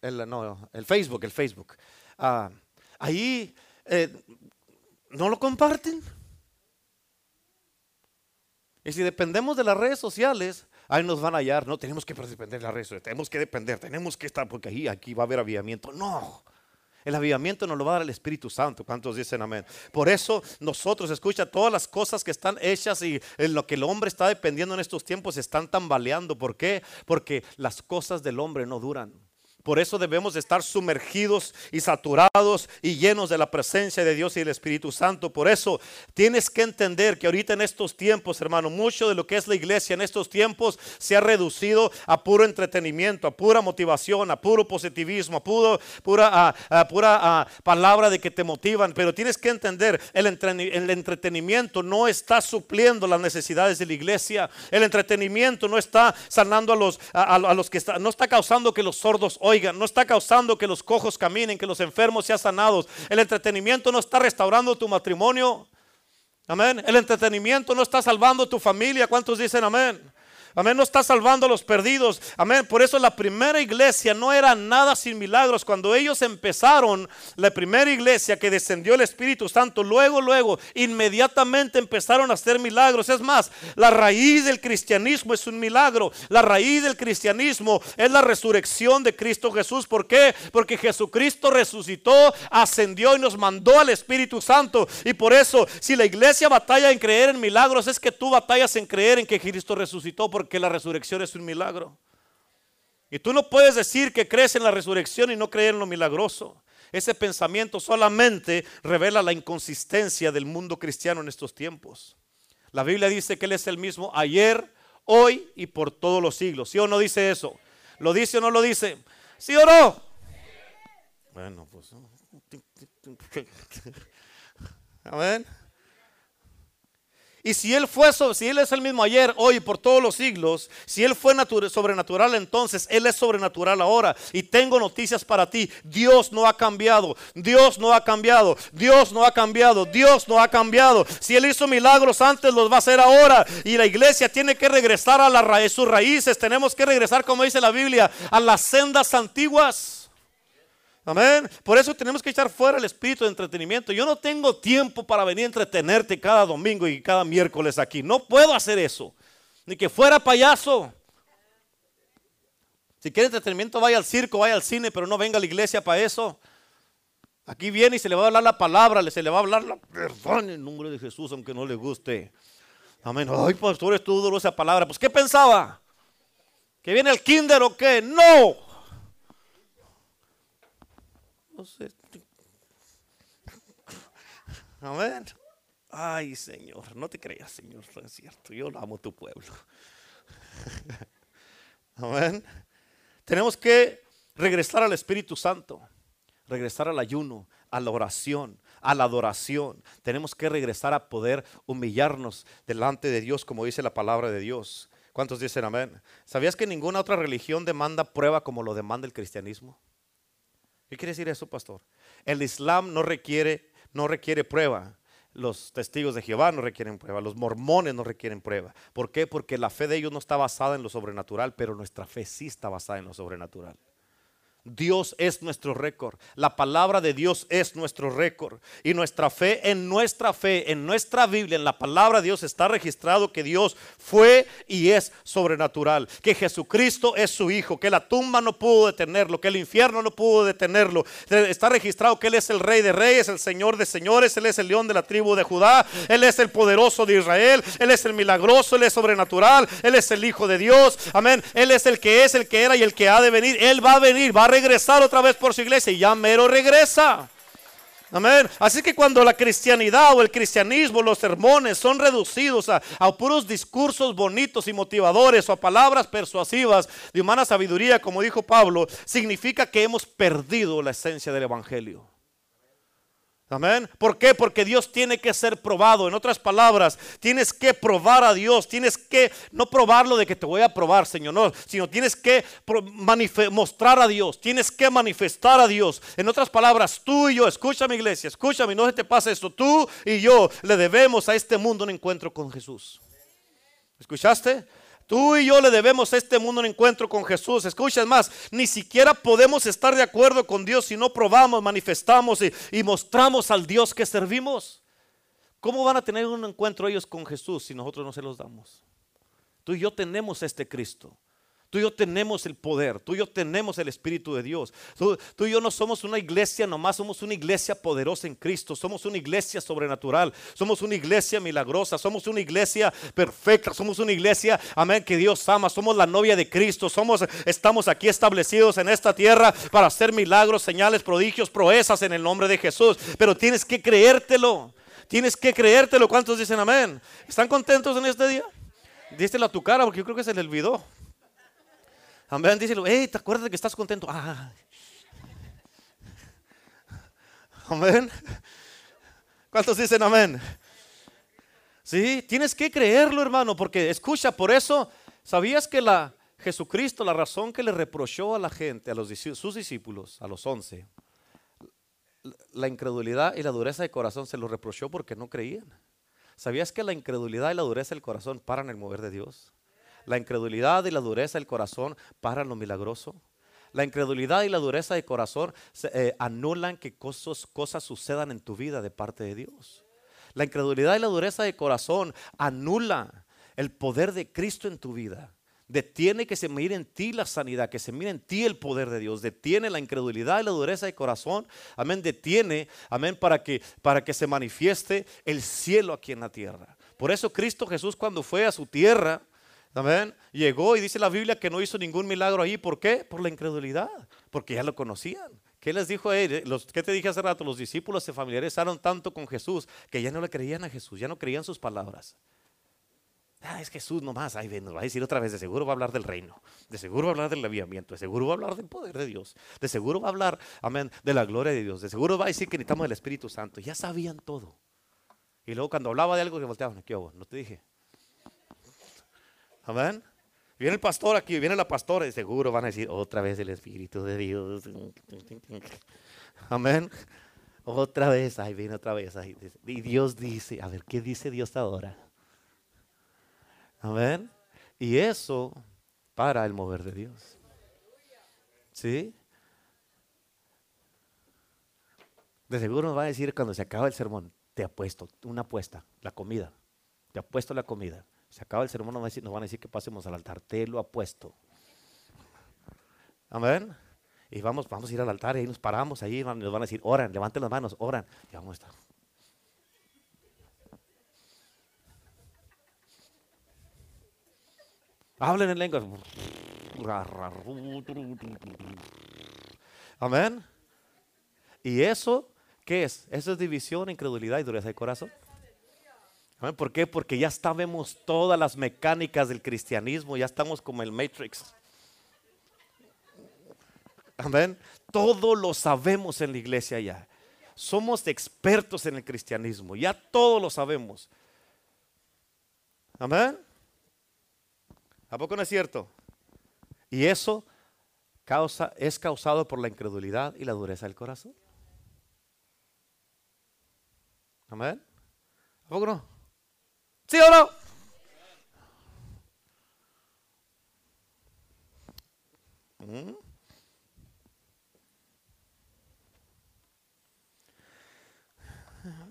el, no, el Facebook, el Facebook. Ah, ahí eh, no lo comparten. Y si dependemos de las redes sociales, ahí nos van a hallar. No tenemos que depender de las redes sociales, tenemos que depender, tenemos que estar, porque ahí aquí va a haber avivamiento. No. El avivamiento nos lo va a dar el Espíritu Santo. ¿Cuántos dicen amén? Por eso nosotros, escucha, todas las cosas que están hechas y en lo que el hombre está dependiendo en estos tiempos están tambaleando. ¿Por qué? Porque las cosas del hombre no duran. Por eso debemos estar sumergidos y saturados y llenos de la presencia de Dios y del Espíritu Santo. Por eso tienes que entender que ahorita en estos tiempos, hermano, mucho de lo que es la iglesia en estos tiempos se ha reducido a puro entretenimiento, a pura motivación, a puro positivismo, a puro, pura, a, pura palabra de que te motivan. Pero tienes que entender, el, el entretenimiento no está supliendo las necesidades de la iglesia. El entretenimiento no está sanando a los, a, los que está, no está causando que los sordos Oigan, no está causando que los cojos caminen, que los enfermos sean sanados. El entretenimiento no está restaurando tu matrimonio. Amén. El entretenimiento no está salvando tu familia. ¿Cuántos dicen amén? Amén, no está salvando a los perdidos. Amén, por eso la primera iglesia no era nada sin milagros. Cuando ellos empezaron, la primera iglesia que descendió el Espíritu Santo, luego, luego, inmediatamente empezaron a hacer milagros. Es más, la raíz del cristianismo es un milagro. La raíz del cristianismo es la resurrección de Cristo Jesús. ¿Por qué? Porque Jesucristo resucitó, ascendió y nos mandó al Espíritu Santo. Y por eso, si la iglesia batalla en creer en milagros, es que tú batallas en creer en que Cristo resucitó la resurrección es un milagro. Y tú no puedes decir que crees en la resurrección y no creer en lo milagroso. Ese pensamiento solamente revela la inconsistencia del mundo cristiano en estos tiempos. La Biblia dice que Él es el mismo ayer, hoy y por todos los siglos. ¿Sí o no dice eso? ¿Lo dice o no lo dice? ¿Sí o no? Bueno, pues... Amén. Y si Él fue, si Él es el mismo ayer, hoy, por todos los siglos, si Él fue sobrenatural entonces, Él es sobrenatural ahora. Y tengo noticias para ti. Dios no ha cambiado. Dios no ha cambiado. Dios no ha cambiado. Dios no ha cambiado. Si Él hizo milagros antes, los va a hacer ahora. Y la iglesia tiene que regresar a la sus raíces. Tenemos que regresar, como dice la Biblia, a las sendas antiguas. Amén. Por eso tenemos que echar fuera el espíritu de entretenimiento. Yo no tengo tiempo para venir a entretenerte cada domingo y cada miércoles aquí. No puedo hacer eso. Ni que fuera payaso. Si quiere entretenimiento, vaya al circo, vaya al cine, pero no venga a la iglesia para eso. Aquí viene y se le va a hablar la palabra, se le va a hablar la perdón en nombre de Jesús, aunque no le guste. Amén. Ay, pastor, estuvo duro esa palabra. Pues, ¿qué pensaba? ¿Que viene el kinder o qué? No. Amén. Ay, Señor, no te creas, Señor, no es cierto. Yo amo tu pueblo. Amén. Tenemos que regresar al Espíritu Santo, regresar al ayuno, a la oración, a la adoración. Tenemos que regresar a poder humillarnos delante de Dios, como dice la palabra de Dios. ¿Cuántos dicen amén? ¿Sabías que ninguna otra religión demanda prueba como lo demanda el cristianismo? ¿Qué quiere decir eso, pastor? El Islam no requiere, no requiere prueba. Los testigos de Jehová no requieren prueba, los mormones no requieren prueba. ¿Por qué? Porque la fe de ellos no está basada en lo sobrenatural, pero nuestra fe sí está basada en lo sobrenatural. Dios es nuestro récord. La palabra de Dios es nuestro récord. Y nuestra fe, en nuestra fe, en nuestra Biblia, en la palabra de Dios está registrado que Dios fue y es sobrenatural. Que Jesucristo es su Hijo. Que la tumba no pudo detenerlo. Que el infierno no pudo detenerlo. Está registrado que Él es el Rey de Reyes, el Señor de Señores. Él es el león de la tribu de Judá. Él es el poderoso de Israel. Él es el milagroso. Él es sobrenatural. Él es el Hijo de Dios. Amén. Él es el que es, el que era y el que ha de venir. Él va a venir. Va a regresar otra vez por su iglesia y ya mero regresa. Amén. Así que cuando la cristianidad o el cristianismo, los sermones son reducidos a, a, puros discursos bonitos y motivadores o a palabras persuasivas de humana sabiduría, como dijo Pablo, significa que hemos perdido la esencia del Evangelio. Amén. ¿Por qué? Porque Dios tiene que ser probado. En otras palabras, tienes que probar a Dios. Tienes que no probarlo de que te voy a probar, Señor, no, sino tienes que mostrar a Dios. Tienes que manifestar a Dios. En otras palabras, tú y yo, escúchame, iglesia, escúchame, no se te pase esto. Tú y yo le debemos a este mundo un encuentro con Jesús. ¿Escuchaste? Tú y yo le debemos a este mundo un encuentro con Jesús. Escuchen más, ni siquiera podemos estar de acuerdo con Dios si no probamos, manifestamos y, y mostramos al Dios que servimos. ¿Cómo van a tener un encuentro ellos con Jesús si nosotros no se los damos? Tú y yo tenemos este Cristo. Tú y yo tenemos el poder, tú y yo tenemos el Espíritu de Dios. Tú, y yo no somos una iglesia nomás, somos una iglesia poderosa en Cristo, somos una iglesia sobrenatural, somos una iglesia milagrosa, somos una iglesia perfecta, somos una iglesia, amén, que Dios ama, somos la novia de Cristo, somos, estamos aquí establecidos en esta tierra para hacer milagros, señales, prodigios, proezas en el nombre de Jesús. Pero tienes que creértelo, tienes que creértelo. ¿Cuántos dicen amén? ¿Están contentos en este día? Díselo a tu cara porque yo creo que se le olvidó. Amén, díselo, hey, ¿te acuerdas de que estás contento? Ah. Amén. ¿Cuántos dicen amén? Sí, tienes que creerlo, hermano, porque escucha, por eso, ¿sabías que la Jesucristo, la razón que le reprochó a la gente, a los, sus discípulos, a los once, la incredulidad y la dureza de corazón se lo reprochó porque no creían? ¿Sabías que la incredulidad y la dureza del corazón paran el mover de Dios? La incredulidad y la dureza del corazón paran lo milagroso. La incredulidad y la dureza de corazón eh, anulan que cosas, sucedan en tu vida de parte de Dios. La incredulidad y la dureza de corazón anula el poder de Cristo en tu vida. Detiene que se mire en ti la sanidad, que se mire en ti el poder de Dios. Detiene la incredulidad y la dureza de corazón. Amén. Detiene, amén, para que, para que se manifieste el cielo aquí en la tierra. Por eso Cristo Jesús cuando fue a su tierra, amén, llegó y dice la Biblia que no hizo ningún milagro ahí. ¿Por qué? Por la incredulidad. Porque ya lo conocían. ¿Qué les dijo a él? Los, ¿Qué te dije hace rato? Los discípulos se familiarizaron tanto con Jesús que ya no le creían a Jesús, ya no creían sus palabras. Ah, es Jesús nomás, ahí nos va a decir otra vez, de seguro va a hablar del reino, de seguro va a hablar del aviamiento, de seguro va a hablar del poder de Dios, de seguro va a hablar, amén, de la gloria de Dios, de seguro va a decir que necesitamos el Espíritu Santo. Ya sabían todo. Y luego cuando hablaba de algo que volteaban, ¿qué hago? No te dije. Amén. Viene el pastor aquí, viene la pastora y seguro van a decir otra vez el Espíritu de Dios. Amén. Otra vez, ahí viene otra vez. Y Dios dice, a ver, ¿qué dice Dios ahora? Amén. Y eso para el mover de Dios. ¿Sí? De seguro nos va a decir cuando se acaba el sermón, te apuesto, una apuesta, la comida. Te apuesto la comida. Se acaba el sermón, nos, van a decir que pasemos al altar. Te lo apuesto. Amén. Y vamos, vamos a ir al altar y ahí nos paramos ahí. Nos van a decir, oran, levanten las manos, oran. Y vamos a estar. Hablen en lenguas. Amén. ¿Y eso qué es? Eso es división, incredulidad y dureza de corazón. ¿Por qué? Porque ya sabemos todas las mecánicas del cristianismo, ya estamos como el Matrix. Amén. Todo lo sabemos en la iglesia ya. Somos expertos en el cristianismo, ya todo lo sabemos. Amén. ¿A poco no es cierto? Y eso causa, es causado por la incredulidad y la dureza del corazón. Amén. ¿A poco no? ¿Sí o no?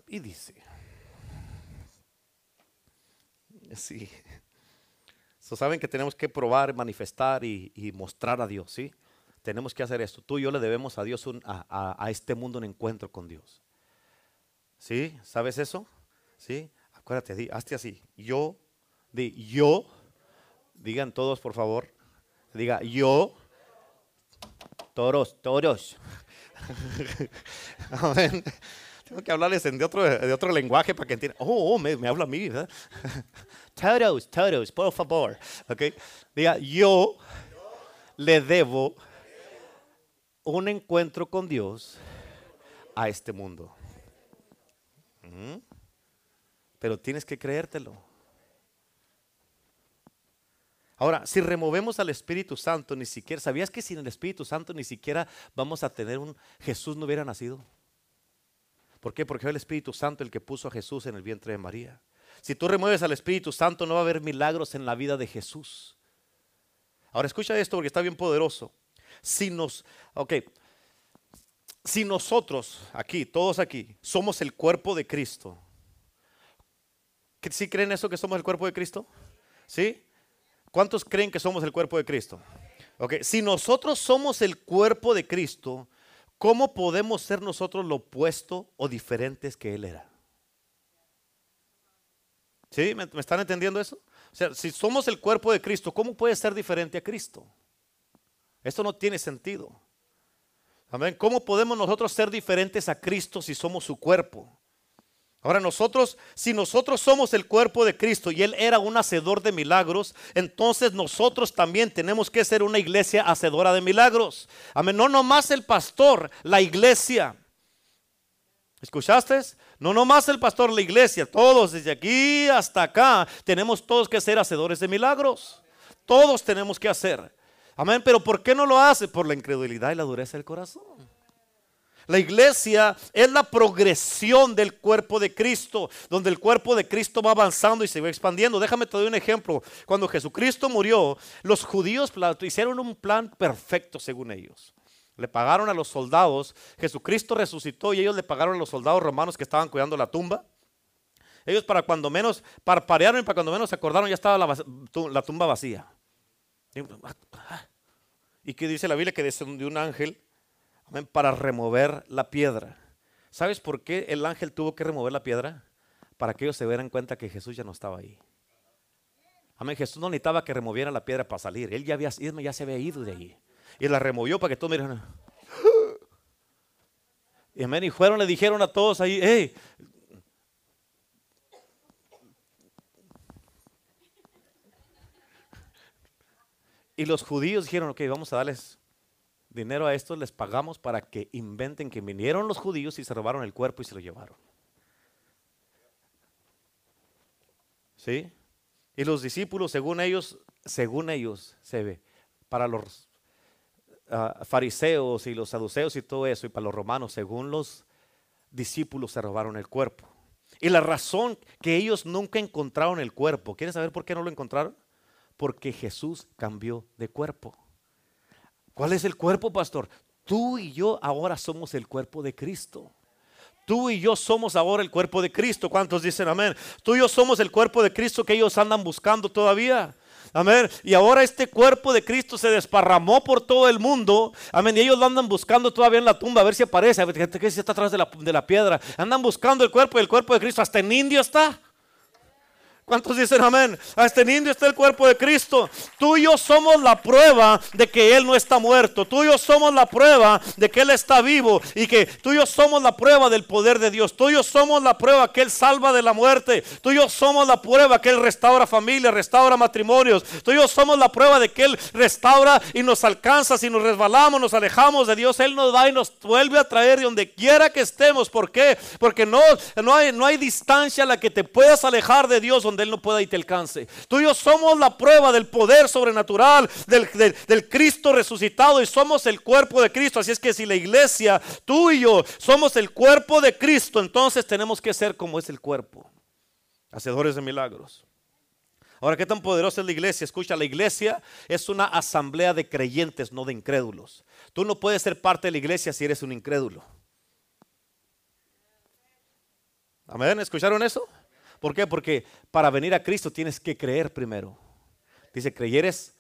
Y dice, sí, saben que tenemos que probar, manifestar y, mostrar a Dios, ¿sí? Tenemos que hacer esto. Tú y yo le debemos a Dios, a, este mundo un encuentro con Dios. ¿Sí? ¿Sabes eso? ¿Sí? Acuérdate, di, hazte así. Yo, di, yo, digan todos por favor, diga yo, toros, toros. Tengo que hablarles de otro, de otro lenguaje para que entiendan. Oh, oh me, me, habla a mí, ¿verdad? todos, todos, por favor. ¿Ok? Diga, yo le debo un encuentro con Dios a este mundo. ¿Mm? Pero tienes que creértelo. Ahora, si removemos al Espíritu Santo, ni siquiera, ¿sabías que sin el Espíritu Santo ni siquiera vamos a tener un Jesús no hubiera nacido? ¿Por qué? Porque fue el Espíritu Santo el que puso a Jesús en el vientre de María. Si tú remueves al Espíritu Santo, no va a haber milagros en la vida de Jesús. Ahora escucha esto porque está bien poderoso. Si nos, ok, si nosotros aquí, todos aquí, somos el cuerpo de Cristo, ¿sí creen eso que somos el cuerpo de Cristo? ¿Sí? ¿Cuántos creen que somos el cuerpo de Cristo? Ok, si nosotros somos el cuerpo de Cristo, ¿cómo podemos ser nosotros lo opuesto o diferentes que Él era? ¿Sí? ¿Me, están entendiendo eso? O sea, si somos el cuerpo de Cristo, ¿cómo puede ser diferente a Cristo? Esto no tiene sentido. Amén. ¿Cómo podemos nosotros ser diferentes a Cristo si somos su cuerpo? Ahora nosotros, si nosotros somos el cuerpo de Cristo y Él era un hacedor de milagros, entonces nosotros también tenemos que ser una iglesia hacedora de milagros. Amén. No nomás el pastor, la iglesia. ¿Escuchaste? No nomás el pastor, la iglesia, todos desde aquí hasta acá, tenemos todos que ser hacedores de milagros. Todos tenemos que hacer. Amén. Pero ¿por qué no lo hace? Por la incredulidad y la dureza del corazón. La iglesia es la progresión del cuerpo de Cristo, donde el cuerpo de Cristo va avanzando y se va expandiendo. Déjame te doy un ejemplo. Cuando Jesucristo murió, los judíos hicieron un plan perfecto según ellos. Le pagaron a los soldados, Jesucristo resucitó y ellos le pagaron a los soldados romanos que estaban cuidando la tumba. Ellos para cuando menos parparearon y para cuando menos se acordaron ya estaba la, tumba vacía. Y que dice la Biblia que descendió un ángel para remover la piedra. ¿Sabes por qué el ángel tuvo que remover la piedra? Para que ellos se dieran cuenta que Jesús ya no estaba ahí. Amén. Jesús no necesitaba que removiera la piedra para salir. Él ya, había, ya se había ido de ahí. Y la removió para que todos miren. Y amén. Y fueron, le dijeron a todos ahí, hey, Y los judíos dijeron, ok, vamos a darles dinero a estos, les pagamos para que inventen que vinieron los judíos y se robaron el cuerpo y se lo llevaron. ¿Sí? Y los discípulos, según ellos, según ellos, se ve, para los ah, fariseos y los saduceos y todo eso, y para los romanos, según los discípulos, se robaron el cuerpo. Y la razón que ellos nunca encontraron el cuerpo, ¿quieren saber por qué no lo encontraron? Porque Jesús cambió de cuerpo. ¿Cuál es el cuerpo, pastor? Tú y yo ahora somos el cuerpo de Cristo. Tú y yo somos ahora el cuerpo de Cristo. ¿Cuántos dicen amén? Tú y yo somos el cuerpo de Cristo que ellos andan buscando todavía. Amén. Y ahora este cuerpo de Cristo se desparramó por todo el mundo. Amén. Y ellos lo andan buscando todavía en la tumba a ver si aparece. A ver qué está atrás de la, de la piedra. Andan buscando el cuerpo y el cuerpo de Cristo. Hasta en indio está. ¿Cuántos dicen amén? Este indio está el cuerpo de Cristo. Tú y yo somos la prueba de que Él no está muerto. Tú y yo somos la prueba de que Él está vivo. Y que tú y yo somos la prueba del poder de Dios. Tú y yo somos la prueba que Él salva de la muerte. Tú y yo somos la prueba que Él restaura familia, restaura matrimonios. Tú y yo somos la prueba de que Él restaura y nos alcanza. Si nos resbalamos, nos alejamos de Dios, Él nos da y nos vuelve a traer de donde quiera que estemos. ¿Por qué? Porque no, no, hay, no hay distancia a la que te puedas alejar de Dios donde él no pueda y te alcance. Tú y yo somos la prueba del poder sobrenatural del, del, Cristo resucitado y somos el cuerpo de Cristo. Así es que si la iglesia, tú y yo somos el cuerpo de Cristo, entonces tenemos que ser como es el cuerpo, hacedores de milagros. Ahora, ¿qué tan poderosa es la iglesia? Escucha, la iglesia es una asamblea de creyentes, no de incrédulos. Tú no puedes ser parte de la iglesia si eres un incrédulo. Amén, ¿escucharon eso? ¿Por qué? Porque para venir a Cristo tienes que creer primero. Dice, creyeres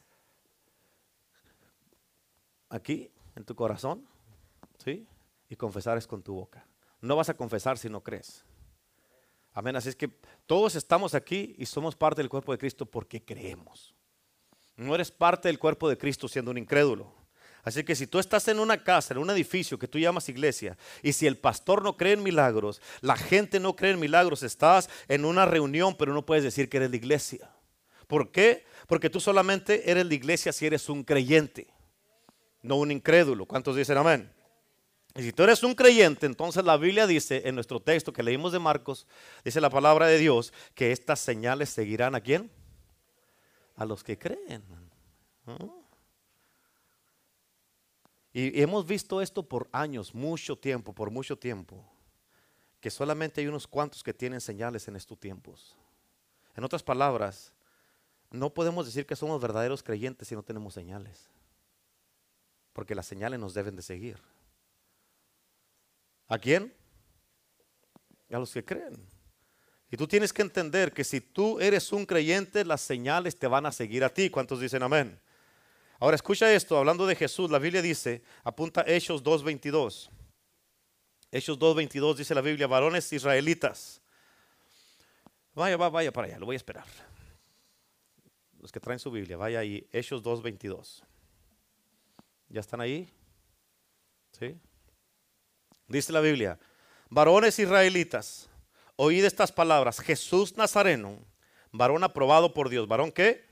aquí, en tu corazón, ¿sí? Y confesares con tu boca. No vas a confesar si no crees. Amén. Así es que todos estamos aquí y somos parte del cuerpo de Cristo porque creemos. No eres parte del cuerpo de Cristo siendo un incrédulo. Así que si tú estás en una casa, en un edificio que tú llamas iglesia, y si el pastor no cree en milagros, la gente no cree en milagros, estás en una reunión, pero no puedes decir que eres la iglesia. ¿Por qué? Porque tú solamente eres la iglesia si eres un creyente, no un incrédulo. ¿Cuántos dicen amén? Y si tú eres un creyente, entonces la Biblia dice en nuestro texto que leímos de Marcos, dice la palabra de Dios, que estas señales seguirán a quién? A los que creen. Y hemos visto esto por años, mucho tiempo, por mucho tiempo, que solamente hay unos cuantos que tienen señales en estos tiempos. En otras palabras, no podemos decir que somos verdaderos creyentes si no tenemos señales, porque las señales nos deben de seguir. ¿A quién? A los que creen. Y tú tienes que entender que si tú eres un creyente, las señales te van a seguir a ti. ¿Cuántos dicen amén? Ahora escucha esto, hablando de Jesús, la Biblia dice, apunta Hechos 2.22. Hechos 2.22 dice la Biblia, varones israelitas. Vaya, vaya, vaya para allá, lo voy a esperar. Los que traen su Biblia, vaya ahí, Hechos 2.22. ¿Ya están ahí? ¿Sí? Dice la Biblia, varones israelitas, oíd estas palabras, Jesús Nazareno, varón aprobado por Dios, varón qué?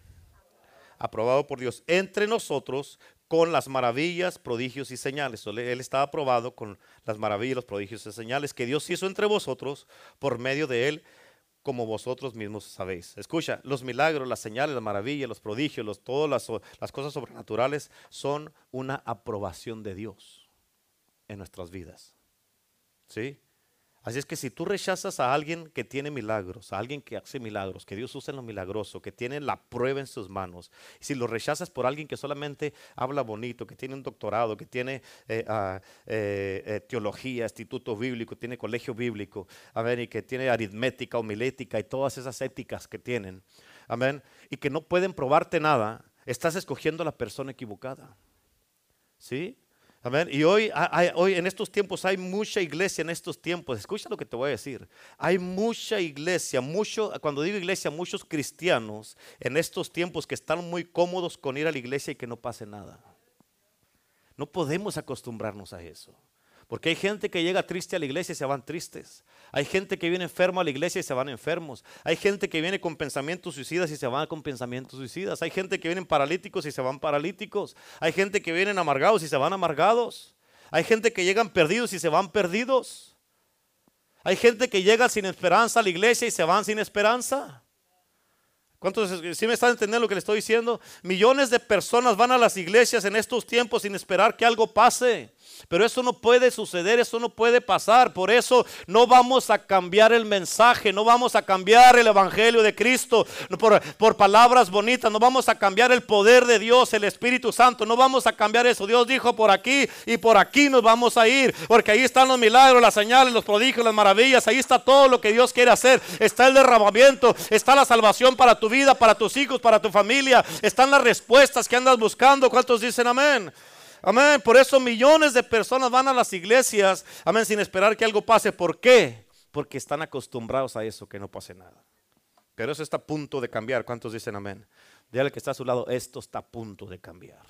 Aprobado por Dios entre nosotros con las maravillas, prodigios y señales. Él estaba aprobado con las maravillas, los prodigios y señales que Dios hizo entre vosotros por medio de Él, como vosotros mismos sabéis. Escucha, los milagros, las señales, las maravillas, los prodigios, todas las, las cosas sobrenaturales son una aprobación de Dios en nuestras vidas. ¿Sí? Así es que si tú rechazas a alguien que tiene milagros, a alguien que hace milagros, que Dios usa en lo milagroso, que tiene la prueba en sus manos, si lo rechazas por alguien que solamente habla bonito, que tiene un doctorado, que tiene eh, ah, eh, eh, teología, instituto bíblico, tiene colegio bíblico, amén, y que tiene aritmética, homilética y todas esas éticas que tienen, amén, y que no pueden probarte nada, estás escogiendo a la persona equivocada. ¿Sí? Amén. Y hoy, hoy en estos tiempos hay mucha iglesia en estos tiempos. Escucha lo que te voy a decir. Hay mucha iglesia, mucho, cuando digo iglesia, muchos cristianos en estos tiempos que están muy cómodos con ir a la iglesia y que no pase nada. No podemos acostumbrarnos a eso. Porque hay gente que llega triste a la iglesia y se van tristes. Hay gente que viene enfermo a la iglesia y se van enfermos. Hay gente que viene con pensamientos suicidas y se van con pensamientos suicidas. Hay gente que viene paralíticos y se van paralíticos. Hay gente que viene amargados y se van amargados. Hay gente que llegan perdidos y se van perdidos. Hay gente que llega sin esperanza a la iglesia y se van sin esperanza. ¿Cuántos sí me están entendiendo lo que le estoy diciendo? Millones de personas van a las iglesias en estos tiempos sin esperar que algo pase. Pero eso no puede suceder, eso no puede pasar. Por eso no vamos a cambiar el mensaje, no vamos a cambiar el Evangelio de Cristo por, por, palabras bonitas, no vamos a cambiar el poder de Dios, el Espíritu Santo, no vamos a cambiar eso. Dios dijo por aquí y por aquí nos vamos a ir, porque ahí están los milagros, las señales, los prodigios, las maravillas, ahí está todo lo que Dios quiere hacer. Está el derramamiento, está la salvación para tu vida, para tus hijos, para tu familia, están las respuestas que andas buscando. ¿Cuántos dicen amén? Amén. Por eso millones de personas van a las iglesias, amén, sin esperar que algo pase. ¿Por qué? Porque están acostumbrados a eso, que no pase nada. Pero eso está a punto de cambiar. ¿Cuántos dicen amén? Dígale que está a su lado, esto está a punto de cambiar.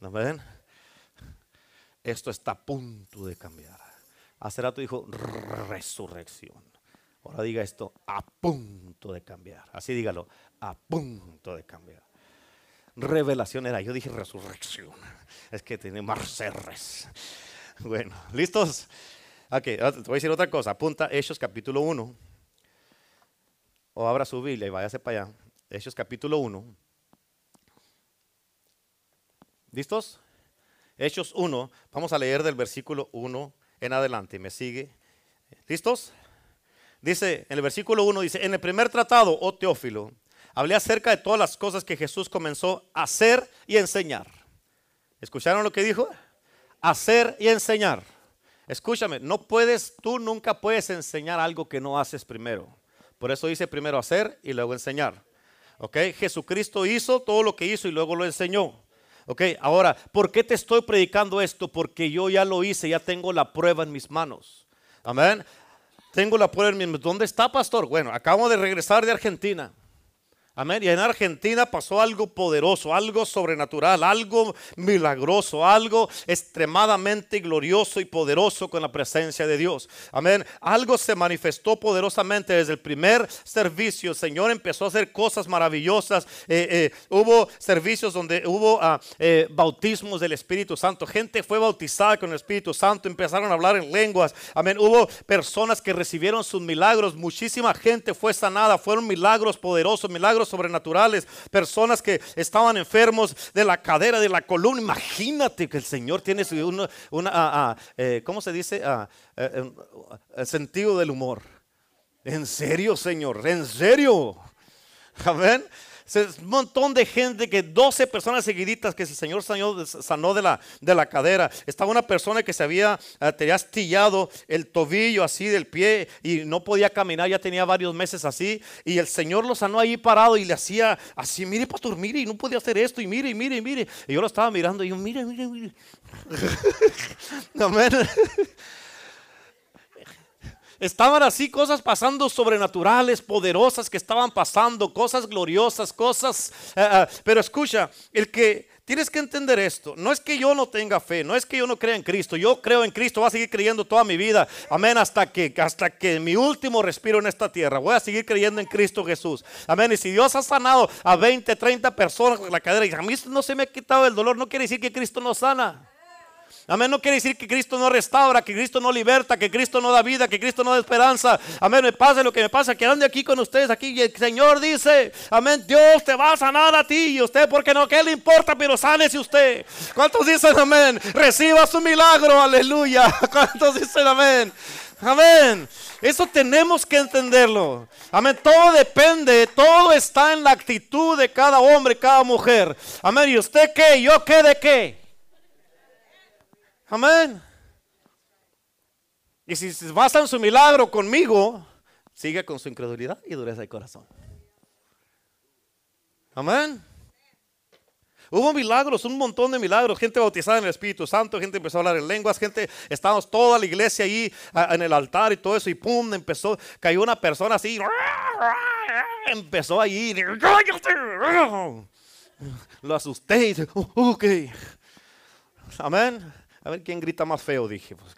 Amén. Esto está a punto de cambiar. Hace rato dijo resurrección. Ahora diga esto, a punto de cambiar. Así dígalo, a punto de cambiar revelación era. Yo dije resurrección. Es que tiene R's. Bueno, ¿listos? Ok, te voy a decir otra cosa. Apunta Hechos capítulo 1. O abra su Biblia y váyase para allá. Hechos capítulo 1. ¿Listos? Hechos 1. Vamos a leer del versículo 1 en adelante. ¿Me sigue? ¿Listos? Dice, en el versículo 1 dice, en el primer tratado, oh Teófilo, hablé acerca de todas las cosas que Jesús comenzó a hacer y enseñar. ¿Escucharon lo que dijo? Hacer y enseñar. Escúchame, no puedes, tú nunca puedes enseñar algo que no haces primero. Por eso dice primero hacer y luego enseñar. ¿Ok? Jesucristo hizo todo lo que hizo y luego lo enseñó. ¿Ok? Ahora, ¿por qué te estoy predicando esto? Porque yo ya lo hice, ya tengo la prueba en mis manos. Amén. Tengo la prueba en mis manos. ¿Dónde está, pastor? Bueno, acabo de regresar de Argentina. Amén. Y en Argentina pasó algo poderoso, algo sobrenatural, algo milagroso, algo extremadamente glorioso y poderoso con la presencia de Dios. Amén. Algo se manifestó poderosamente desde el primer servicio. El Señor empezó a hacer cosas maravillosas. Eh, eh, hubo servicios donde hubo ah, eh, bautismos del Espíritu Santo. Gente fue bautizada con el Espíritu Santo. Empezaron a hablar en lenguas. Amén. Hubo personas que recibieron sus milagros. Muchísima gente fue sanada. Fueron milagros poderosos, milagros sobrenaturales, personas que estaban enfermos de la cadera, de la columna. Imagínate que el Señor tiene una, una ah, ah, eh, ¿cómo se dice? Ah, eh, el sentido del humor. ¿En serio, Señor? ¿En serio? Amén un montón de gente que 12 personas seguiditas que el Señor sanó, de, la, de la cadera. Estaba una persona que se había, eh, tenía astillado el tobillo así del pie y no podía caminar, ya tenía varios meses así. Y el Señor lo sanó ahí parado y le hacía así, mire pastor, mire, y no podía hacer esto, y mire, y mire, y mire. Y yo lo estaba mirando y yo, mire, mire, mire. Amén. Estaban así cosas pasando sobrenaturales, poderosas que estaban pasando, cosas gloriosas, cosas... Eh, pero escucha, el que tienes que entender esto, no es que yo no tenga fe, no es que yo no crea en Cristo, yo creo en Cristo, voy a seguir creyendo toda mi vida, amén, hasta que, hasta que mi último respiro en esta tierra, voy a seguir creyendo en Cristo Jesús, amén, y si Dios ha sanado a 20, 30 personas con la cadera y a mí no se me ha quitado el dolor, no quiere decir que Cristo no sana. Amén. No quiere decir que Cristo no restaura, que Cristo no liberta, que Cristo no da vida, que Cristo no da esperanza. Amén. Me pasa lo que me pasa, que ande aquí con ustedes, aquí. Y el Señor dice, amén, Dios te va a sanar a ti y usted, porque no, que le importa, pero sánese usted. ¿Cuántos dicen amén? Reciba su milagro, aleluya. ¿Cuántos dicen amén? Amén. Eso tenemos que entenderlo. Amén. Todo depende, todo está en la actitud de cada hombre, cada mujer. Amén. ¿Y usted qué? ¿Yo qué de qué? Amén. Y si se basa en su milagro conmigo, sigue con su incredulidad y dureza de corazón. Amén. Hubo milagros, un montón de milagros, gente bautizada en el Espíritu Santo, gente empezó a hablar en lenguas, gente, estábamos toda la iglesia ahí en el altar y todo eso, y pum, empezó, cayó una persona así, empezó allí, lo asusté y dije, ok, amén. A ver quién grita más feo, dije. Pues,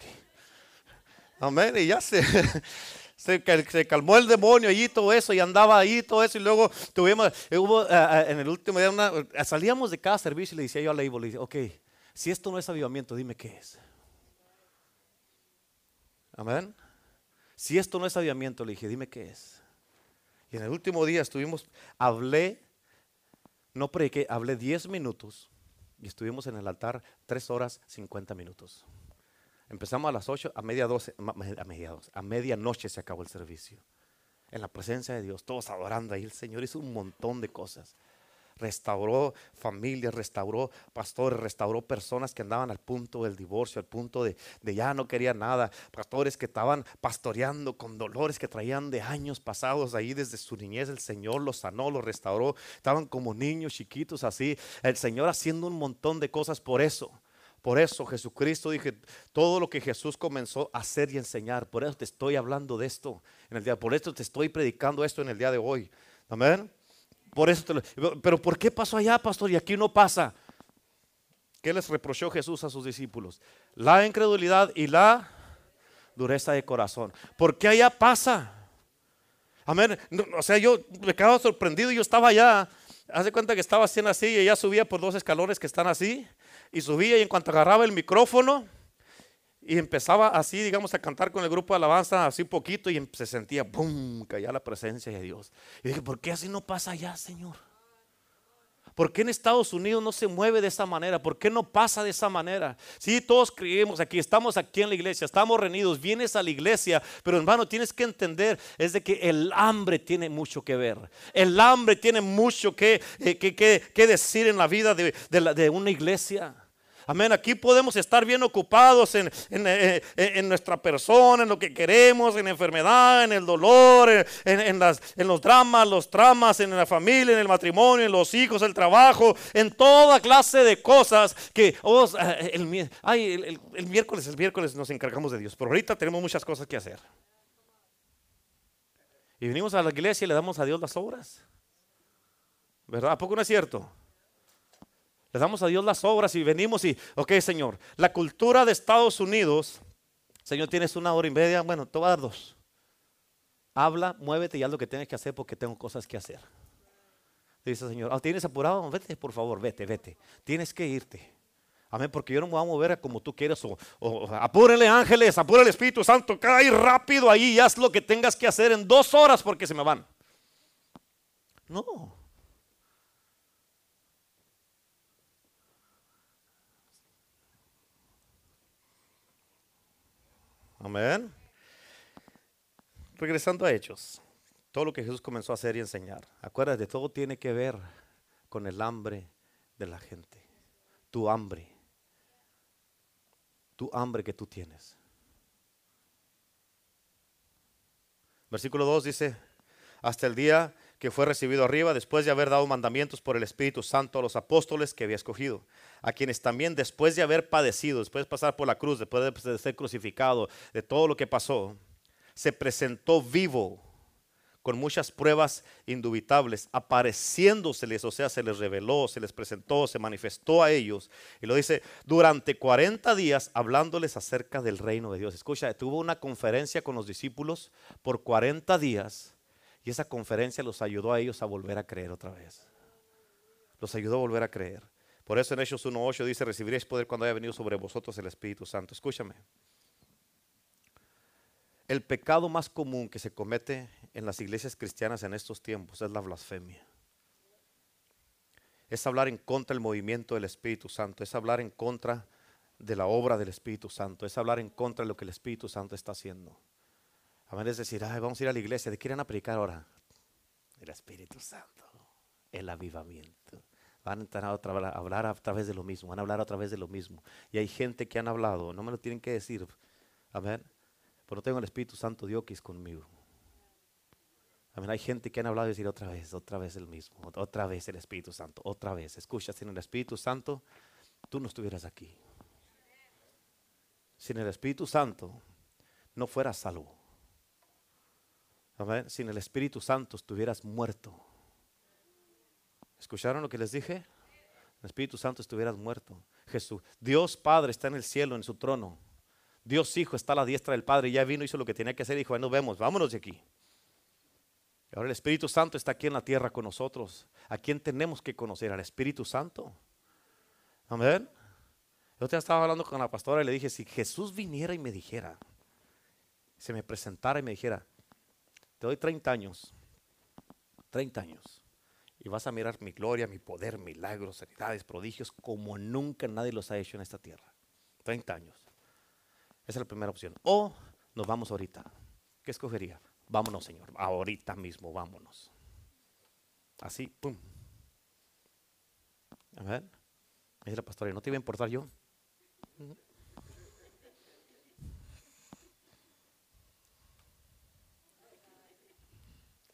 amén. Y ya se, se, calmó el demonio allí, todo eso, y andaba ahí, todo eso. Y luego tuvimos, hubo, eh, eh, en el último día, una, eh, salíamos de cada servicio y le decía yo a la le dije, ok, si esto no es avivamiento, dime qué es. Amén. Si esto no es avivamiento, le dije, dime qué es. Y en el último día estuvimos, hablé, no prediqué, hablé 10 minutos y estuvimos en el altar tres horas 50 minutos. Empezamos a las 8, a media 12, a a medianoche se acabó el servicio. En la presencia de Dios, todos adorando ahí. El Señor hizo un montón de cosas restauró familias, restauró pastores, restauró personas que andaban al punto del divorcio, al punto de, ya no querían nada, pastores que estaban pastoreando con dolores que traían de años pasados ahí desde su niñez, el Señor los sanó, los restauró, estaban como niños chiquitos así, el Señor haciendo un montón de cosas por eso. Por eso Jesucristo dije, todo lo que Jesús comenzó a hacer y enseñar, por eso te estoy hablando de esto en el día, por eso te estoy predicando esto en el día de hoy. Amén. Por eso pero ¿por qué pasó allá, pastor? Y aquí no pasa. ¿Qué les reprochó Jesús a sus discípulos? La incredulidad y la dureza de corazón. ¿Por qué allá pasa? Amén. o sea, yo me quedaba sorprendido. Yo estaba allá. Hace cuenta que estaba haciendo así y ella subía por dos escalones que están así. Y subía y en cuanto agarraba el micrófono, y empezaba así, digamos, a cantar con el grupo de alabanza así poquito y se sentía, ¡pum!, caía la presencia de Dios. Y dije, ¿por qué así no pasa allá, Señor? ¿Por qué en Estados Unidos no se mueve de esa manera? ¿Por qué no pasa de esa manera? Sí, todos creemos aquí, estamos aquí en la iglesia, estamos reunidos, vienes a la iglesia, pero hermano, tienes que entender, es de que el hambre tiene mucho que ver. El hambre tiene mucho que, eh, que, decir en la vida de, de una iglesia. Amén. Aquí podemos estar bien ocupados en, eh, eh, en, nuestra persona, en lo que queremos, en la enfermedad, en el dolor, en, las, en los dramas, los tramas, en la familia, en el matrimonio, en los hijos, el trabajo, en toda clase de cosas que oh, eh, el, el miércoles, el miércoles nos encargamos de Dios. Pero ahorita tenemos muchas cosas que hacer. Y venimos a la iglesia y le damos a Dios las obras. ¿Verdad? ¿A poco no es cierto? Le damos a Dios las obras y venimos y, ok, Señor, la cultura de Estados Unidos, Señor, tienes una hora y media, bueno, te voy dos. Habla, muévete y haz lo que tienes que hacer porque tengo cosas que hacer. Dice Señor, ah, ¿tienes apurado? Vete, por favor, vete, vete. Tienes que irte. Amén, porque yo no me voy a mover como tú quieras. O, apúrenle ángeles, apúrenle el Espíritu Santo, cae rápido ahí y haz lo que tengas que hacer en dos horas porque se me van. No. Amén. Regresando a Hechos, todo lo que Jesús comenzó a hacer y enseñar. Acuérdate, todo tiene que ver con el hambre de la gente. Tu hambre. Tu hambre que tú tienes. Versículo 2 dice, hasta el día que fue recibido arriba después de haber dado mandamientos por el Espíritu Santo a los apóstoles que había escogido, a quienes también después de haber padecido, después de pasar por la cruz, después de ser crucificado, de todo lo que pasó, se presentó vivo con muchas pruebas indubitables, apareciéndoseles, o sea, se les reveló, se les presentó, se manifestó a ellos. Y lo dice, durante 40 días hablándoles acerca del reino de Dios. Escucha, tuvo una conferencia con los discípulos por 40 días y esa conferencia los ayudó a ellos a volver a creer otra vez. Los ayudó a volver a creer. Por eso en Hechos 1.8 dice, recibiréis poder cuando haya venido sobre vosotros el Espíritu Santo. Escúchame. El pecado más común que se comete en las iglesias cristianas en estos tiempos es la blasfemia. Es hablar en contra del movimiento del Espíritu Santo, es hablar en contra de la obra del Espíritu Santo, es hablar en contra de lo que el Espíritu Santo está haciendo. A veces decir, vamos a ir a la iglesia, ¿de qué irán a predicar ahora? El Espíritu Santo, el avivamiento. Van a, a hablar a través de lo mismo, van a hablar a través de lo mismo. Y hay gente que han hablado, no me lo tienen que decir, amén, pero tengo el Espíritu Santo Dios que es conmigo. Amén, hay gente que han hablado y decir otra vez, otra vez el mismo, otra vez el Espíritu Santo, otra vez. Escucha, sin el Espíritu Santo, tú no estuvieras aquí. Sin el Espíritu Santo, no fueras salvo. Sin el Espíritu Santo estuvieras muerto. ¿Escucharon lo que les dije? El Espíritu Santo estuvieras muerto. Jesús, Dios Padre está en el cielo, en su trono. Dios Hijo está a la diestra del Padre. Ya vino, hizo lo que tenía que hacer dijo, bueno, vemos, vámonos de aquí. Ahora el Espíritu Santo está aquí en la tierra con nosotros. ¿A quién tenemos que conocer? Al Espíritu Santo. Amén. Yo te estaba hablando con la pastora y le dije, si Jesús viniera y me dijera, se me presentara y me dijera, te doy 30 años, 30 años y vas a mirar mi gloria, mi poder, milagros, sanidades, prodigios, como nunca nadie los ha hecho en esta tierra. 30 años. Esa es la primera opción. O nos vamos ahorita. ¿Qué escogería? Vámonos, Señor. Ahorita mismo, vámonos. Así, pum. A ver. Me dice la pastora, ¿no te iba a importar yo?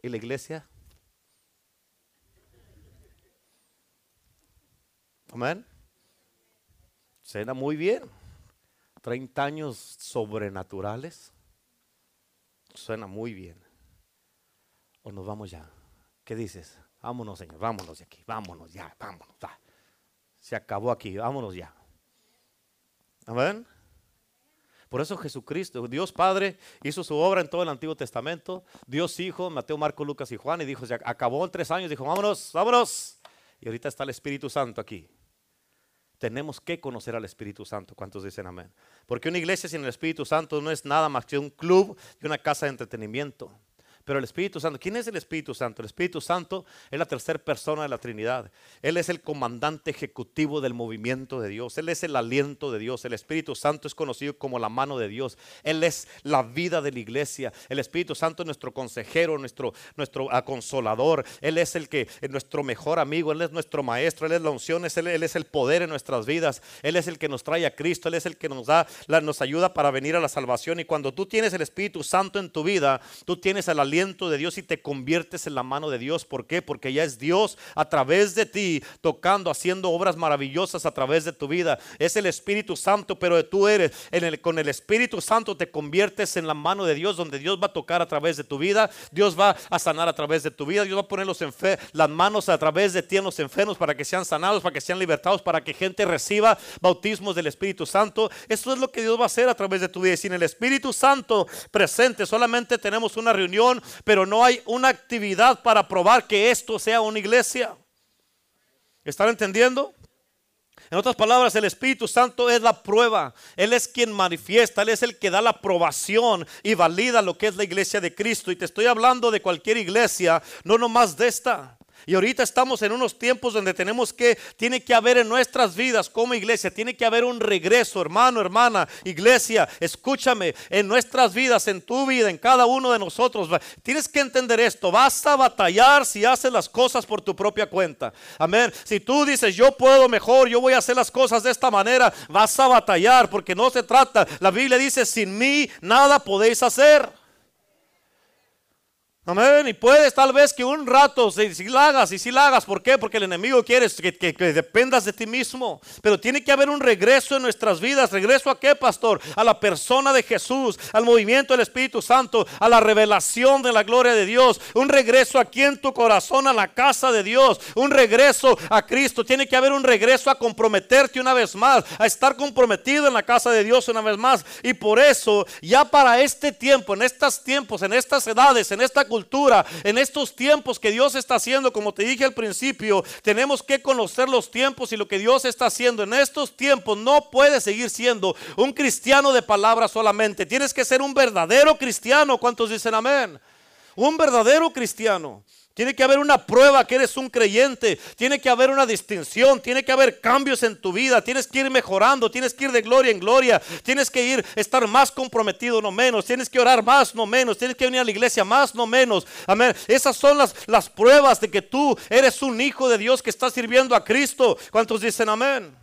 ¿Y la iglesia? Amén. Suena muy bien. 30 años sobrenaturales. Suena muy bien. O nos vamos ya. ¿Qué dices? Vámonos, Señor, vámonos de aquí. Vámonos ya, vámonos. Se acabó aquí, vámonos ya. Amén. Por eso Jesucristo, Dios Padre, hizo su obra en todo el Antiguo Testamento. Dios Hijo, Mateo, Marco, Lucas y Juan, y dijo, se acabó en tres años, dijo, vámonos, vámonos. Y ahorita está el Espíritu Santo aquí. Tenemos que conocer al Espíritu Santo. ¿Cuántos dicen amén? Porque una iglesia sin el Espíritu Santo no es nada más que un club y una casa de entretenimiento. Pero el Espíritu Santo, ¿quién es el Espíritu Santo? El Espíritu Santo es la tercera persona de la Trinidad. Él es el comandante ejecutivo del movimiento de Dios. Él es el aliento de Dios. El Espíritu Santo es conocido como la mano de Dios. Él es la vida de la iglesia. El Espíritu Santo es nuestro consejero, nuestro, nuestro consolador. Él es el que es nuestro mejor amigo. Él es nuestro maestro. Él es la unción. Él, él, es el poder en nuestras vidas. Él es el que nos trae a Cristo. Él es el que nos da, nos ayuda para venir a la salvación. Y cuando tú tienes el Espíritu Santo en tu vida, tú tienes el aliento de Dios y te conviertes en la mano de Dios. ¿Por qué? Porque ya es Dios a través de ti, tocando, haciendo obras maravillosas a través de tu vida. Es el Espíritu Santo, pero tú eres, en el, con el Espíritu Santo te conviertes en la mano de Dios, donde Dios va a tocar a través de tu vida, Dios va a sanar a través de tu vida, Dios va a poner los las manos a través de ti en los enfermos para que sean sanados, para que sean libertados, para que gente reciba bautismos del Espíritu Santo. Eso es lo que Dios va a hacer a través de tu vida. Y sin el Espíritu Santo presente, solamente tenemos una reunión pero no hay una actividad para probar que esto sea una iglesia. ¿Están entendiendo? En otras palabras, el Espíritu Santo es la prueba. Él es quien manifiesta, Él es el que da la aprobación y valida lo que es la iglesia de Cristo. Y te estoy hablando de cualquier iglesia, no nomás de esta. Y ahorita estamos en unos tiempos donde tenemos que, tiene que haber en nuestras vidas como iglesia, tiene que haber un regreso, hermano, hermana, iglesia, escúchame, en nuestras vidas, en tu vida, en cada uno de nosotros. Tienes que entender esto, vas a batallar si haces las cosas por tu propia cuenta. Amén. Si tú dices, yo puedo mejor, yo voy a hacer las cosas de esta manera, vas a batallar porque no se trata. La Biblia dice, sin mí nada podéis hacer. Amén. Y puedes tal vez que un rato, si, si la hagas y si la hagas, ¿por qué? Porque el enemigo quiere que, dependas de ti mismo. Pero tiene que haber un regreso en nuestras vidas. ¿Regreso a qué, pastor? A la persona de Jesús, al movimiento del Espíritu Santo, a la revelación de la gloria de Dios. Un regreso aquí en tu corazón, a la casa de Dios. Un regreso a Cristo. Tiene que haber un regreso a comprometerte una vez más, a estar comprometido en la casa de Dios una vez más. Y por eso, ya para este tiempo, en estos tiempos, en estas edades, en esta cultura, sepultura. En estos tiempos que Dios está haciendo, como te dije al principio, tenemos que conocer los tiempos y lo que Dios está haciendo. En estos tiempos no puedes seguir siendo un cristiano de palabra solamente. Tienes que ser un verdadero cristiano. ¿Cuántos dicen amén? Un verdadero cristiano. Tiene que haber una prueba que eres un creyente. Tiene que haber una distinción. Tiene que haber cambios en tu vida. Tienes que ir mejorando. Tienes que ir de gloria en gloria. Tienes que ir, estar más comprometido, no menos. Tienes que orar más, no menos. Tienes que venir a la iglesia más, no menos. Amén. Esas son las, las pruebas de que tú eres un hijo de Dios que está sirviendo a Cristo. ¿Cuántos dicen amén?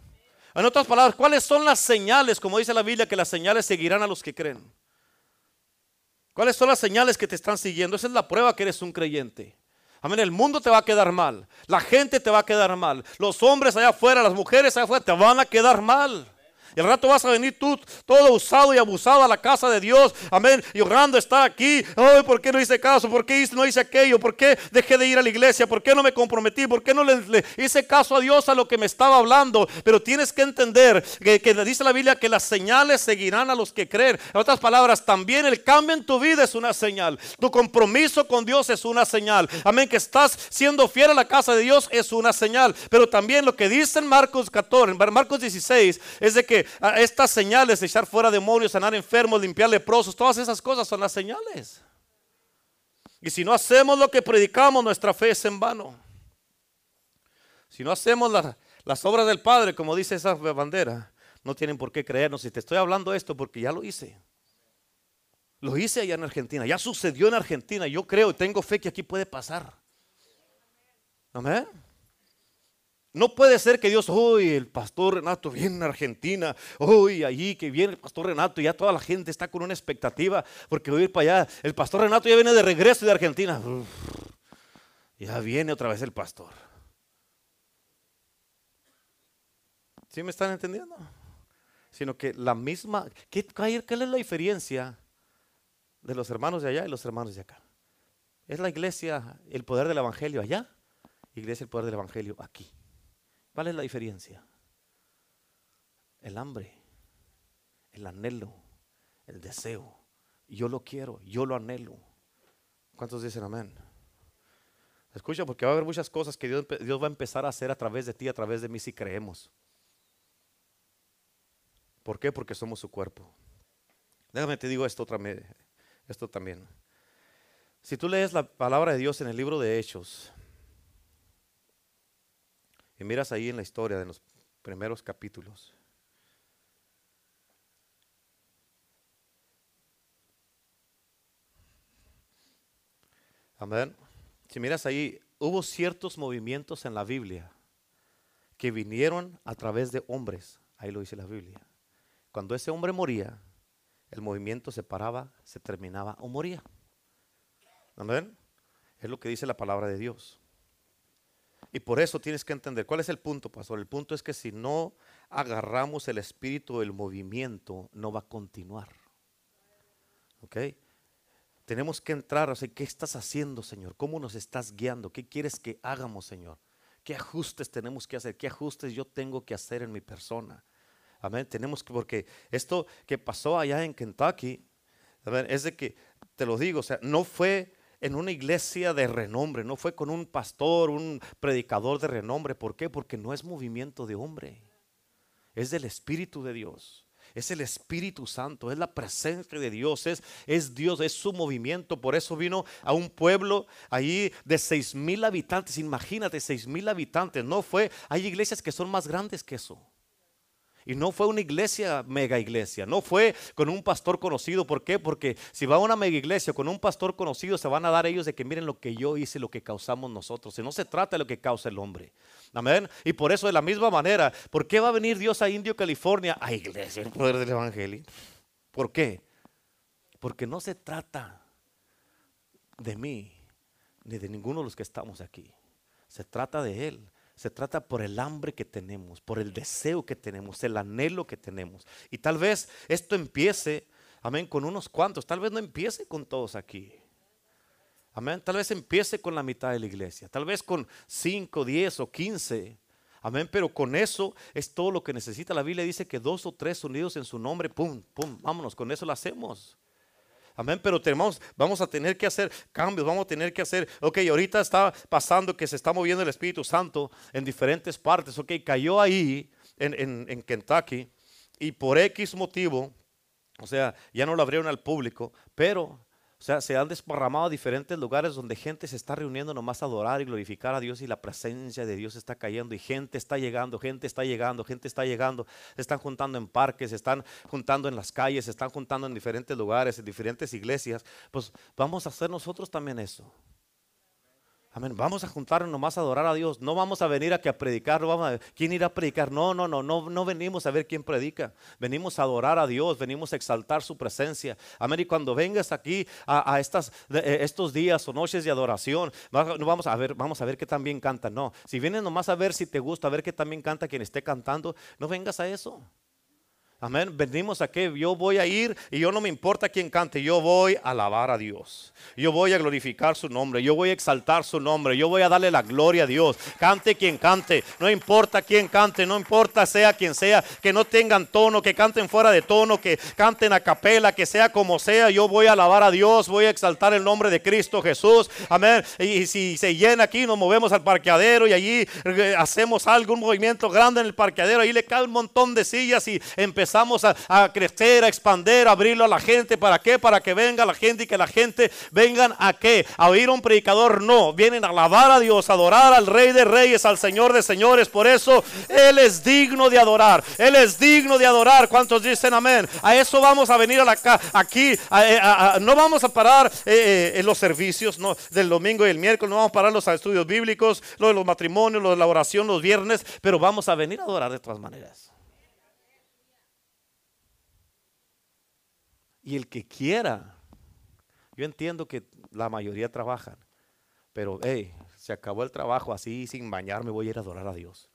En otras palabras, ¿cuáles son las señales? Como dice la Biblia, que las señales seguirán a los que creen. ¿Cuáles son las señales que te están siguiendo? Esa es la prueba que eres un creyente. Amén, el mundo te va a quedar mal. La gente te va a quedar mal. Los hombres allá afuera, las mujeres allá afuera te van a quedar mal. Y rato vas a venir tú todo usado y abusado a la casa de Dios. Amén. Y orando está aquí. Ay, ¿por qué no hice caso? ¿Por qué no hice aquello? ¿Por qué dejé de ir a la iglesia? ¿Por qué no me comprometí? ¿Por qué no le, hice caso a Dios a lo que me estaba hablando? Pero tienes que entender que, que dice la Biblia que las señales seguirán a los que creen. En otras palabras, también el cambio en tu vida es una señal. Tu compromiso con Dios es una señal. Amén. Que estás siendo fiel a la casa de Dios es una señal. Pero también lo que dice en Marcos 14, en Marcos 16, es de que estas señales, echar fuera demonios, sanar enfermos, limpiar leprosos, todas esas cosas son las señales. Y si no hacemos lo que predicamos, nuestra fe es en vano. Si no hacemos las obras del Padre, como dice esa bandera, no tienen por qué creernos. Si te estoy hablando esto porque ya lo hice. Lo hice allá en Argentina, ya sucedió en Argentina. Yo creo y tengo fe que aquí puede pasar. Amén. No puede ser que Dios, uy, el pastor Renato viene a Argentina, uy, allí que viene el pastor Renato, y ya toda la gente está con una expectativa, porque voy a ir para allá. El pastor Renato ya viene de regreso de Argentina. ya viene otra vez el pastor. ¿Sí me están entendiendo? Sino que la misma, ¿qué, ¿qué es la diferencia de los hermanos de allá y los hermanos de acá? Es la iglesia, el poder del evangelio allá, iglesia, el poder del evangelio aquí. ¿Cuál es la diferencia? El hambre, el anhelo, el deseo. Yo lo quiero, yo lo anhelo. ¿Cuántos dicen amén? Escucha, porque va a haber muchas cosas que Dios, va a empezar a hacer a través de ti, a través de mí, si creemos. ¿Por qué? Porque somos su cuerpo. Déjame te digo esto, esto también. Si tú lees la palabra de Dios en el libro de Hechos, miras ahí en la historia de los primeros capítulos. Amén. Si miras ahí, hubo ciertos movimientos en la Biblia que vinieron a través de hombres. Ahí lo dice la Biblia. Cuando ese hombre moría, el movimiento se paraba, se terminaba o moría. Amén. Es lo que dice la palabra de Dios. Y por eso tienes que entender, ¿cuál es el punto, pastor? El punto es que si no agarramos el espíritu del movimiento, no va a continuar. ¿Ok? Tenemos que entrar, o sea, ¿qué estás haciendo, Señor? ¿Cómo nos estás guiando? ¿Qué quieres que hagamos, Señor? ¿Qué ajustes tenemos que hacer? ¿Qué ajustes yo tengo que hacer en mi persona? Amén. Tenemos que, porque esto que pasó allá en Kentucky, es de que, te lo digo, o sea, no fue en una iglesia de renombre, no fue con un pastor, un predicador de renombre. ¿Por qué? Porque no es movimiento de hombre, es del Espíritu de Dios. Es el Espíritu Santo, es la presencia de Dios, es, Dios, es su movimiento. Por eso vino a un pueblo allí de seis mil habitantes. Imagínate, seis mil habitantes. No fue, hay iglesias que son más grandes que eso. Y no fue una iglesia, mega iglesia, no fue con un pastor conocido. ¿Por qué? Porque si va a una mega iglesia con un pastor conocido, se van a dar ellos de que miren lo que yo hice, lo que causamos nosotros. Y no se trata de lo que causa el hombre. Amén. Y por eso, de la misma manera, ¿por qué va a venir Dios a Indio, California, a iglesia, el poder del evangelio? ¿Por qué? Porque no se trata de mí, ni de ninguno de los que estamos aquí. Se trata de Él. Se trata por el hambre que tenemos, por el deseo que tenemos, el anhelo que tenemos. Y tal vez esto empiece, amén, con unos cuantos. Tal vez no empiece con todos aquí. Amén. Tal vez empiece con la mitad de la iglesia. Tal vez con 5, 10 o 15. Amén. Pero con eso es todo lo que necesita. La Biblia dice que dos o tres unidos en su nombre, pum, pum, vámonos, con eso lo hacemos. Amén, pero tenemos, vamos a tener que hacer cambios, vamos a tener que hacer, ok, ahorita está pasando que se está moviendo el Espíritu Santo en diferentes partes, ok, cayó ahí en, en, en Kentucky y por X motivo, o sea, ya no lo abrieron al público, pero o sea, se han desparramado a diferentes lugares donde gente se está reuniendo nomás a adorar y glorificar a Dios y la presencia de Dios está cayendo y gente está llegando, gente está llegando, gente está llegando. Se están juntando en parques, se están juntando en las calles, se están juntando en diferentes lugares, en diferentes iglesias. Pues vamos a hacer nosotros también eso. Amén. Vamos a juntarnos nomás a adorar a Dios. No vamos a venir aquí a predicar. No vamos a, ¿Quién irá a predicar? No, no, no, no, no venimos a ver quién predica. Venimos a adorar a Dios. Venimos a exaltar su presencia. Amén. Y cuando vengas aquí a, estas, eh, estos días o noches de adoración, no vamos a ver, vamos a ver qué también canta. No. Si vienes nomás a ver si te gusta, a ver qué también canta quien esté cantando, no vengas a eso. Amén. Venimos aquí. Yo voy a ir y yo no me importa quién cante. Yo voy a alabar a Dios. Yo voy a glorificar su nombre. Yo voy a exaltar su nombre. Yo voy a darle la gloria a Dios. Cante quien cante. No importa quién cante. No importa sea quien sea. Que no tengan tono. Que canten fuera de tono. Que canten a capela. Que sea como sea. Yo voy a alabar a Dios. Voy a exaltar el nombre de Cristo Jesús. Amén. Y si se llena aquí, nos movemos al parqueadero y allí eh, hacemos algún movimiento grande en el parqueadero. Ahí le cae un montón de sillas y empezamos empezamos a, crecer, a expander, a abrirlo a la gente. ¿Para qué? Para que venga la gente y que la gente vengan a qué? A oír a un predicador. No, vienen a alabar a Dios, a adorar al Rey de Reyes, al Señor de Señores. Por eso Él es digno de adorar. Él es digno de adorar. ¿Cuántos dicen amén? A eso vamos a venir a la, aquí. Eh, no vamos a parar eh, eh, los servicios del domingo y el miércoles. No vamos a parar los estudios bíblicos, lo de los matrimonios, lo de la oración los viernes. Pero vamos a venir a adorar de todas maneras. Y el que quiera, yo entiendo que la mayoría trabajan, pero hey, se acabó el trabajo así, sin bañarme, voy a ir a adorar a Dios.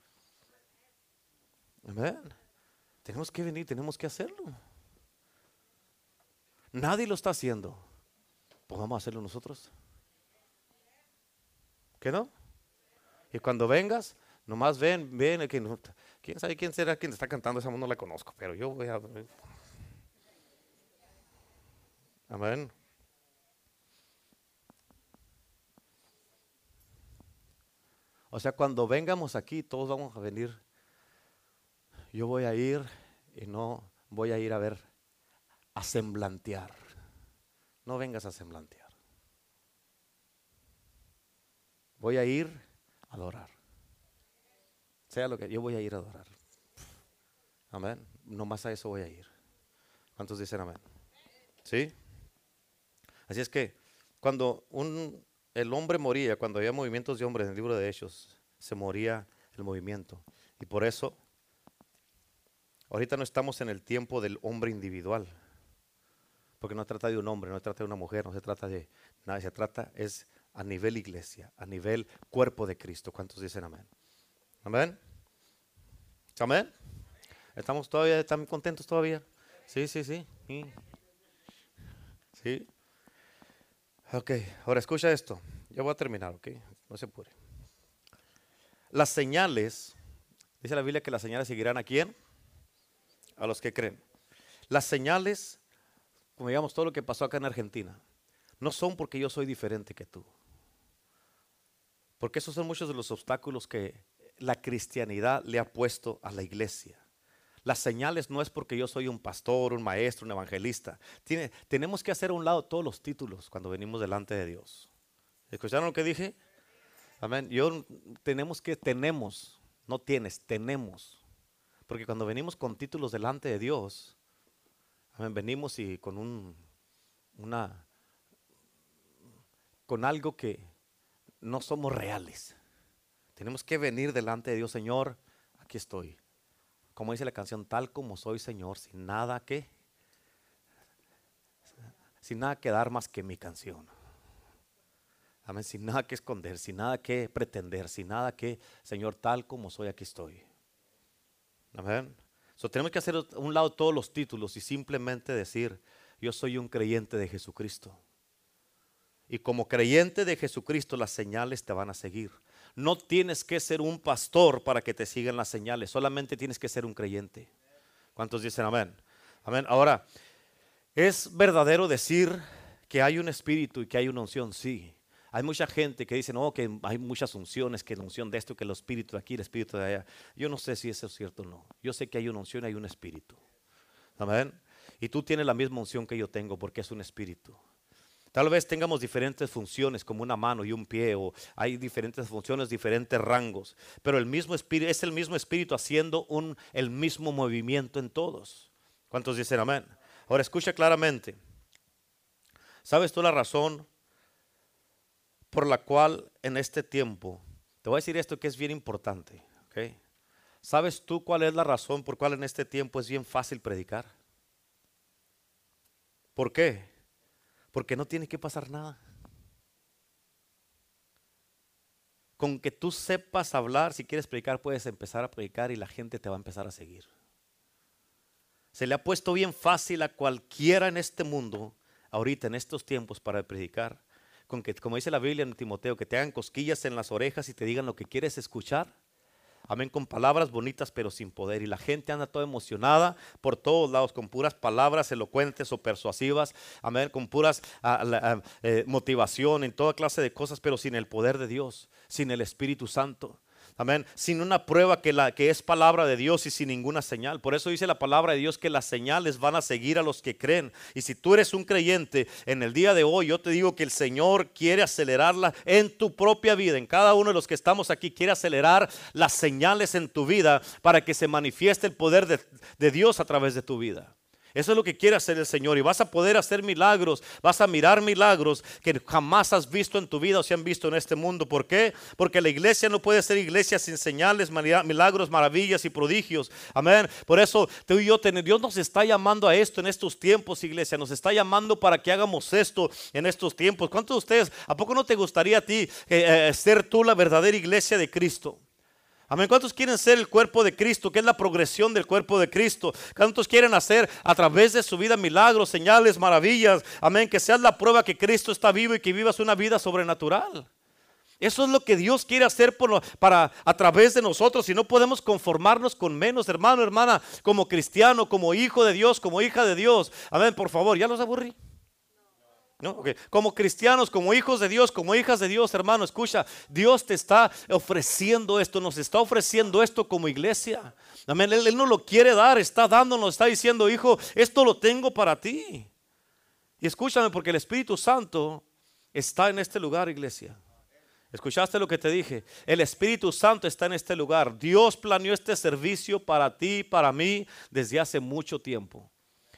Amén. Tenemos que venir, tenemos que hacerlo. Nadie lo está haciendo. Pues vamos a hacerlo nosotros. ¿Qué no? Y cuando vengas, nomás ven, ven, quién sabe quién será quien está cantando esa no la conozco, pero yo voy a Amén. O sea, cuando vengamos aquí, todos vamos a venir. Yo voy a ir y no voy a ir a ver, a semblantear. No vengas a semblantear. Voy a ir a adorar. Sea lo que yo voy a ir a adorar. Amén. No más a eso voy a ir. ¿Cuántos dicen amén? ¿Sí? Así es que cuando un, el hombre moría, cuando había movimientos de hombres en el libro de Hechos, se moría el movimiento. Y por eso, ahorita no estamos en el tiempo del hombre individual. Porque no se trata de un hombre, no se trata de una mujer, no se trata de nada, se trata es a nivel iglesia, a nivel cuerpo de Cristo. ¿Cuántos dicen amén? Amén. Amén. ¿Estamos todavía, están contentos todavía? Sí, sí, sí. Sí. Ok, ahora escucha esto. Ya voy a terminar, ok. No se apure. Las señales, dice la Biblia que las señales seguirán a quién? A los que creen. Las señales, como digamos todo lo que pasó acá en Argentina, no son porque yo soy diferente que tú. Porque esos son muchos de los obstáculos que la cristianidad le ha puesto a la iglesia. Las señales no es porque yo soy un pastor, un maestro, un evangelista. Tiene, tenemos que hacer a un lado todos los títulos cuando venimos delante de Dios. ¿Escucharon lo que dije? Amén. Yo tenemos que, tenemos, no tienes, tenemos. Porque cuando venimos con títulos delante de Dios, amén, venimos y con un, una, con algo que no somos reales. Tenemos que venir delante de Dios, Señor, aquí estoy como dice la canción, tal como soy, Señor, sin nada que, sin nada que dar más que mi canción. Amén, sin nada que esconder, sin nada que pretender, sin nada que, Señor, tal como soy, aquí estoy. Amén. So, tenemos que hacer a un lado todos los títulos y simplemente decir, yo soy un creyente de Jesucristo. Y como creyente de Jesucristo, las señales te van a seguir. No tienes que ser un pastor para que te sigan las señales, solamente tienes que ser un creyente. ¿Cuántos dicen amén? Amén. Ahora, Es verdadero decir que hay un espíritu y que hay una unción, sí. Hay mucha gente que dice, no, que hay muchas unciones, que la unción de esto, que el espíritu de aquí, el espíritu de allá. Yo no sé si eso es cierto o no. Yo sé que hay una unción y hay un espíritu. Amén. Y tú tienes la misma unción que yo tengo porque es un espíritu. Tal vez tengamos diferentes funciones como una mano y un pie o hay diferentes funciones, diferentes rangos, pero el mismo espíritu es el mismo espíritu haciendo un el mismo movimiento en todos. ¿Cuántos dicen amén? Ahora escucha claramente. ¿Sabes tú la razón por la cual en este tiempo, te voy a decir esto que es bien importante, ¿Sabes tú cuál es la razón por cual en este tiempo es bien fácil predicar? ¿Por qué? Porque no tiene que pasar nada. Con que tú sepas hablar, si quieres predicar, puedes empezar a predicar y la gente te va a empezar a seguir. Se le ha puesto bien fácil a cualquiera en este mundo, ahorita en estos tiempos, para predicar con que, como dice la Biblia en Timoteo, que te hagan cosquillas en las orejas y te digan lo que quieres escuchar. Amén, con palabras bonitas pero sin poder. Y la gente anda toda emocionada por todos lados, con puras palabras elocuentes o persuasivas. Amén, con puras ah, ah, eh, motivación en toda clase de cosas, pero sin el poder de Dios, sin el Espíritu Santo. Amén. Sin una prueba que, la, que es palabra de Dios y sin ninguna señal. Por eso dice la palabra de Dios que las señales van a seguir a los que creen. Y si tú eres un creyente en el día de hoy, yo te digo que el Señor quiere acelerarla en tu propia vida. En cada uno de los que estamos aquí quiere acelerar las señales en tu vida para que se manifieste el poder de, de Dios a través de tu vida. Eso es lo que quiere hacer el Señor y vas a poder hacer milagros, vas a mirar milagros que jamás has visto en tu vida o se han visto en este mundo. ¿Por qué? Porque la iglesia no puede ser iglesia sin señales, milagros, maravillas y prodigios. Amén. Por eso tú y yo, Dios nos está llamando a esto en estos tiempos, iglesia. Nos está llamando para que hagamos esto en estos tiempos. ¿Cuántos de ustedes, a poco no te gustaría a ti eh, eh, ser tú la verdadera iglesia de Cristo? Amén. ¿Cuántos quieren ser el cuerpo de Cristo? ¿Qué es la progresión del cuerpo de Cristo? ¿Cuántos quieren hacer a través de su vida milagros, señales, maravillas? Amén. Que sea la prueba que Cristo está vivo y que vivas una vida sobrenatural. Eso es lo que Dios quiere hacer para, a través de nosotros y no podemos conformarnos con menos, hermano, hermana, como cristiano, como hijo de Dios, como hija de Dios. Amén, por favor, ¿ya los aburrí? Como cristianos, como hijos de Dios, como hijas de Dios, hermano, escucha, Dios te está ofreciendo esto, nos está ofreciendo esto como iglesia. Amén. Él, no lo quiere dar, está dándonos, está diciendo, hijo, esto lo tengo para ti. Y escúchame, porque el Espíritu Santo está en este lugar, iglesia. ¿Escuchaste lo que te dije? El Espíritu Santo está en este lugar. Dios planeó este servicio para ti, para mí, desde hace mucho tiempo.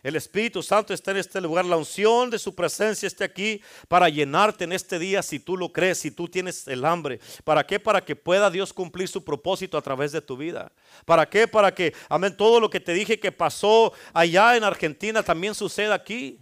El Espíritu Santo está en este lugar. La unción de su presencia está aquí para llenarte en este día si tú lo crees, si tú tienes el hambre. ¿Para qué? Para que pueda Dios cumplir su propósito a través de tu vida. ¿Para qué? Para que, amén, todo lo que te dije que pasó allá en Argentina también suceda aquí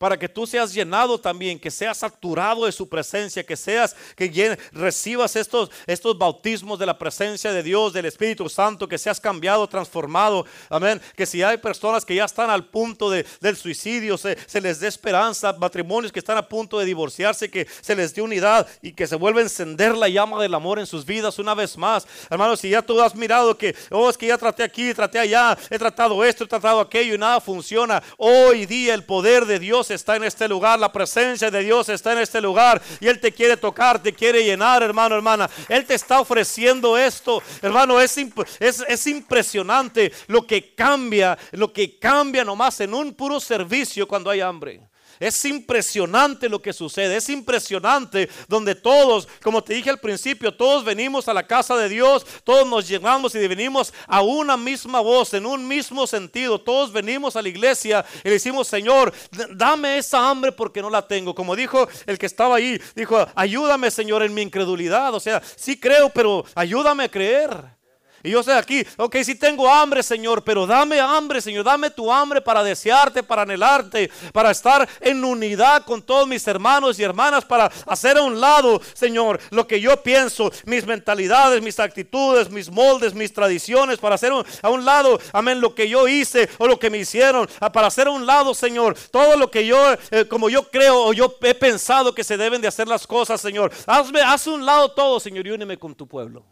para que tú seas llenado también, que seas saturado de su presencia, que seas, que recibas estos, estos bautismos de la presencia de Dios, del Espíritu Santo, que seas cambiado, transformado. Amén. Que si hay personas que ya están al punto de, del suicidio, se, se, les dé esperanza, matrimonios que están a punto de divorciarse, que se les dé unidad y que se vuelva a encender la llama del amor en sus vidas una vez más. Hermanos, si ya tú has mirado que, oh, es que ya traté aquí, traté allá, he tratado esto, he tratado aquello y nada funciona. Hoy día el poder de Dios está en este lugar, la presencia de Dios está en este lugar y Él te quiere tocar, te quiere llenar, hermano, hermana. Él te está ofreciendo esto, hermano, es, es, es impresionante lo que cambia, lo que cambia nomás en un puro servicio cuando hay hambre. Es impresionante lo que sucede, es impresionante donde todos, como te dije al principio, todos venimos a la casa de Dios, todos nos llegamos y venimos a una misma voz, en un mismo sentido, todos venimos a la iglesia y le decimos, Señor, dame esa hambre porque no la tengo. Como dijo el que estaba ahí, dijo, ayúdame Señor en mi incredulidad, o sea, sí creo, pero ayúdame a creer. Y yo sé aquí, ok, si tengo hambre, Señor, pero dame hambre, Señor, dame tu hambre para desearte, para anhelarte, para estar en unidad con todos mis hermanos y hermanas, para hacer a un lado, Señor, lo que yo pienso, mis mentalidades, mis actitudes, mis moldes, mis tradiciones, para hacer a un lado, amén, lo que yo hice o lo que me hicieron, para hacer a un lado, Señor, todo lo que yo, eh, como yo creo o yo he pensado que se deben de hacer las cosas, Señor. Hazme, haz un lado todo, Señor, y úneme con tu pueblo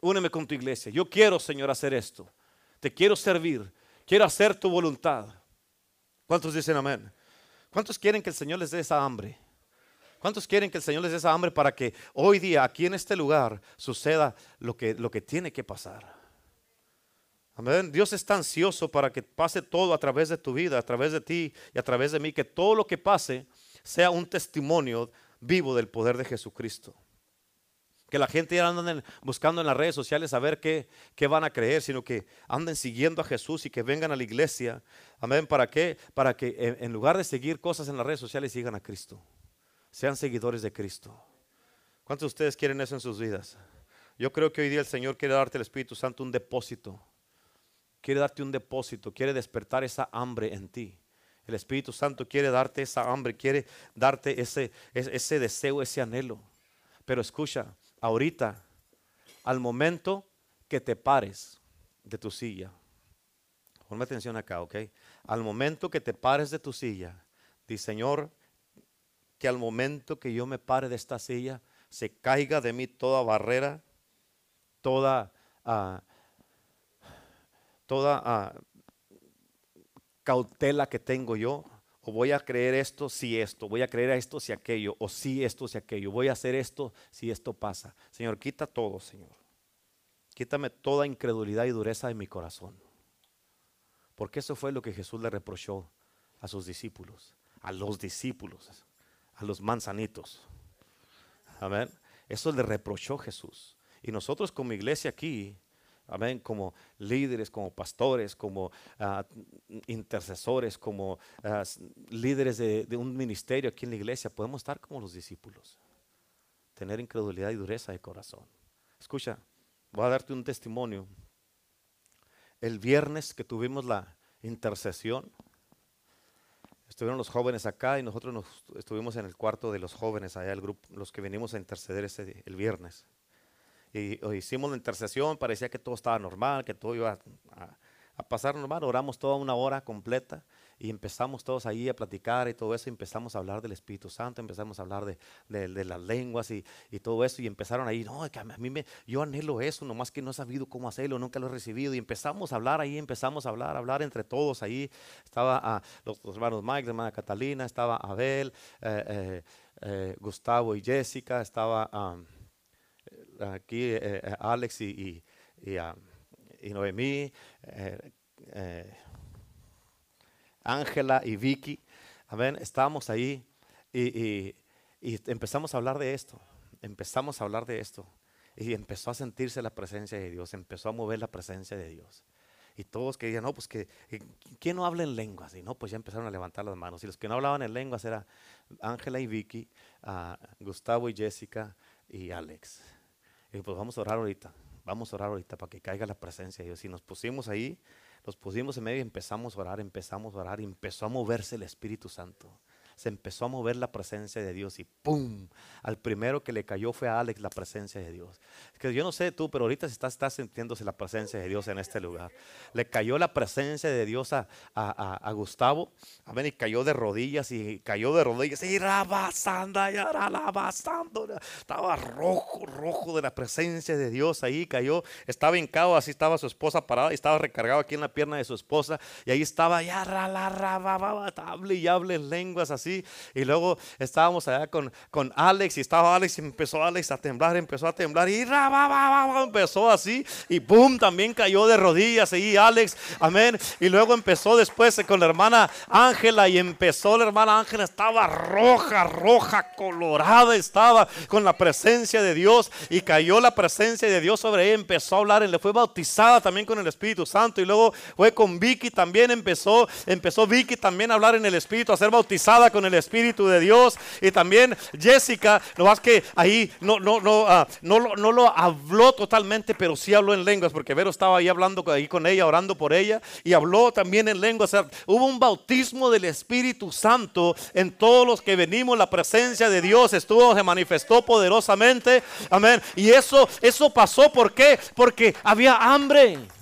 úneme con tu iglesia. Yo quiero, Señor, hacer esto. Te quiero servir. Quiero hacer tu voluntad. ¿Cuántos dicen amén? ¿Cuántos quieren que el Señor les dé esa hambre? ¿Cuántos quieren que el Señor les dé esa hambre para que hoy día, aquí en este lugar, suceda lo que, lo que tiene que pasar? Amén. Dios está ansioso para que pase todo a través de tu vida, a través de ti y a través de mí, que todo lo que pase sea un testimonio vivo del poder de Jesucristo. Que la gente ya anden buscando en las redes sociales a ver qué, qué, van a creer, sino que anden siguiendo a Jesús y que vengan a la iglesia. Amén. ¿Para qué? Para que en lugar de seguir cosas en las redes sociales sigan a Cristo. Sean seguidores de Cristo. ¿Cuántos de ustedes quieren eso en sus vidas? Yo creo que hoy día el Señor quiere darte el Espíritu Santo un depósito. Quiere darte un depósito. Quiere despertar esa hambre en ti. El Espíritu Santo quiere darte esa hambre. Quiere darte ese, ese deseo, ese anhelo. Pero escucha, ahorita, al momento que te pares de tu silla, ponme atención acá, ¿ok? Al momento que te pares de tu silla, di Señor, que al momento que yo me pare de esta silla, se caiga de mí toda barrera, toda, uh, toda uh, cautela que tengo yo, o voy a creer esto si esto, voy a creer esto si aquello, o si esto si aquello, voy a hacer esto si esto pasa. Señor, quita todo, Señor. Quítame toda incredulidad y dureza de mi corazón. Porque eso fue lo que Jesús le reprochó a sus discípulos, a los discípulos, a los manzanitos. Amén. Eso le reprochó Jesús. Y nosotros como iglesia aquí, Amén, como líderes, como pastores, como ah, intercesores, como ah, líderes de, un ministerio aquí en la iglesia, podemos estar como los discípulos. Tener incredulidad y dureza de corazón. Escucha, voy a darte un testimonio. El viernes que tuvimos la intercesión, estuvieron los jóvenes acá y nosotros nos estuvimos en el cuarto de los jóvenes, allá el grupo, los que venimos a interceder ese, el viernes hicimos la intercesión, parecía que todo estaba normal, que todo iba a, pasar normal, oramos toda una hora completa y empezamos todos ahí a platicar y todo eso, empezamos a hablar del Espíritu Santo, empezamos a hablar de, las lenguas y, y, todo eso, y empezaron ahí, no, a mí me, yo anhelo eso, nomás que no he sabido cómo hacerlo, nunca lo he recibido, y empezamos a hablar ahí, empezamos a hablar, a hablar entre todos ahí, estaba a, los, hermanos Mike, la hermana Catalina, estaba Abel, eh, eh, eh, Gustavo y Jessica, estaba aquí eh, eh, Alex y, y, ah, Noemí, eh, Ángela y Vicky. Amén. Estábamos ahí y, empezamos a hablar de esto. Empezamos a hablar de esto. Y empezó a sentirse la presencia de Dios, empezó a mover la presencia de Dios. Y todos querían, no, pues que, ¿quién no habla en lenguas? Y no, pues ya empezaron a levantar las manos. Y los que no hablaban en lenguas eran Ángela y Vicky, ah, Gustavo y Jessica y Alex pues vamos a orar ahorita, vamos a orar ahorita para que caiga la presencia de Dios. Y nos pusimos ahí, nos pusimos en medio y empezamos a orar, empezamos a orar y empezó a moverse el Espíritu Santo se empezó a mover la presencia de Dios y ¡pum! Al primero que le cayó fue a Alex la presencia de Dios. Es que yo no sé tú, pero ahorita está, está sintiéndose la presencia de Dios en este lugar. Le cayó la presencia de Dios a, a, Gustavo, amén, y cayó de rodillas y cayó de rodillas y rabasanda, y estaba rojo, rojo de la presencia de Dios ahí, cayó, estaba hincado, así estaba su esposa parada y estaba recargado aquí en la pierna de su esposa y ahí estaba ya, la, hable y hable lenguas así y luego estábamos allá con, con Alex y estaba Alex y empezó Alex a temblar, empezó a temblar y empezó así y boom, también cayó de rodillas y Alex, amén. Y luego empezó después con la hermana Ángela y empezó la hermana Ángela, estaba roja, roja, colorada, estaba con la presencia de Dios y cayó la presencia de Dios sobre ella, empezó a hablar, le fue bautizada también con el Espíritu Santo y luego fue con Vicky también empezó, empezó Vicky también a hablar en el Espíritu, a ser bautizada con el Espíritu de Dios. Y también Jessica, lo más que ahí no, no, no, ah, no, no, lo habló totalmente, pero sí habló en lenguas, porque Vero estaba ahí hablando ahí con ella, orando por ella, y habló también en lenguas. hubo un bautismo del Espíritu Santo en todos los que venimos, la presencia de Dios estuvo, se manifestó poderosamente. Amén. Y eso, eso pasó, ¿por qué? Porque había hambre.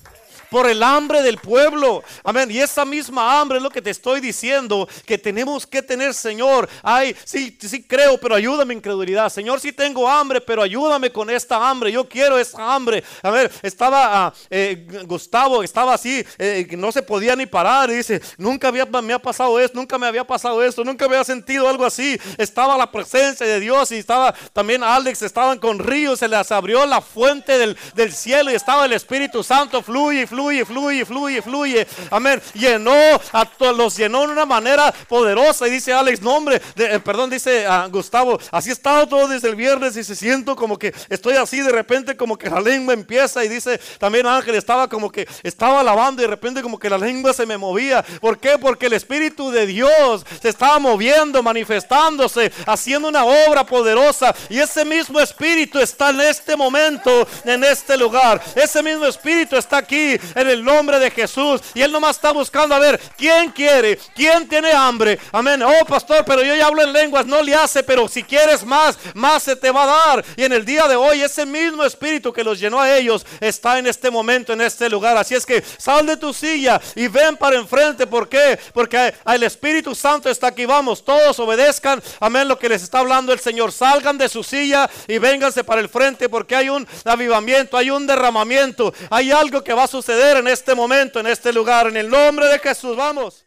Por el hambre del pueblo. Amén. Y esa misma hambre es lo que te estoy diciendo que tenemos que tener, Señor. Ay, sí, sí creo, pero ayúdame incredulidad. Señor, sí tengo hambre, pero ayúdame con esta hambre. Yo quiero esa hambre. A ver, estaba ah, eh, Gustavo, estaba así, eh, no se podía ni parar. Y dice, nunca había, me ha pasado esto, nunca me había pasado esto, nunca había sentido algo así. Estaba la presencia de Dios y estaba también Alex, estaban con ríos, se les abrió la fuente del, del cielo y estaba el Espíritu Santo, fluye, fluye, fluye, fluye, fluye. Amén. Llenó a todos, los llenó de una manera poderosa. Y dice Alex, no hombre, eh, perdón, dice a Gustavo, así he estado todo desde el viernes y se siento como que estoy así de repente como que la lengua empieza y dice también Ángel estaba como que estaba alabando y de repente como que la lengua se me movía. ¿Por qué? Porque el Espíritu de Dios se estaba moviendo, manifestándose, haciendo una obra poderosa y ese mismo Espíritu está en este momento, en este lugar. Ese mismo Espíritu está aquí en el nombre de Jesús y Él nomás está buscando a ver quién quiere, quién tiene hambre. Amén. Oh, pastor, pero yo ya hablo en lenguas, no le hace, pero si quieres más, más se te va a dar. Y en el día de hoy, ese mismo Espíritu que los llenó a ellos está en este momento, en este lugar. Así es que sal de tu silla y ven para enfrente. ¿Por qué? Porque el Espíritu Santo está aquí. Vamos, todos obedezcan. Amén. Lo que les está hablando el Señor. Salgan de su silla y vénganse para el frente porque hay un avivamiento, hay un derramamiento, hay algo que va a en este momento, en este lugar. En el nombre de Jesús, vamos.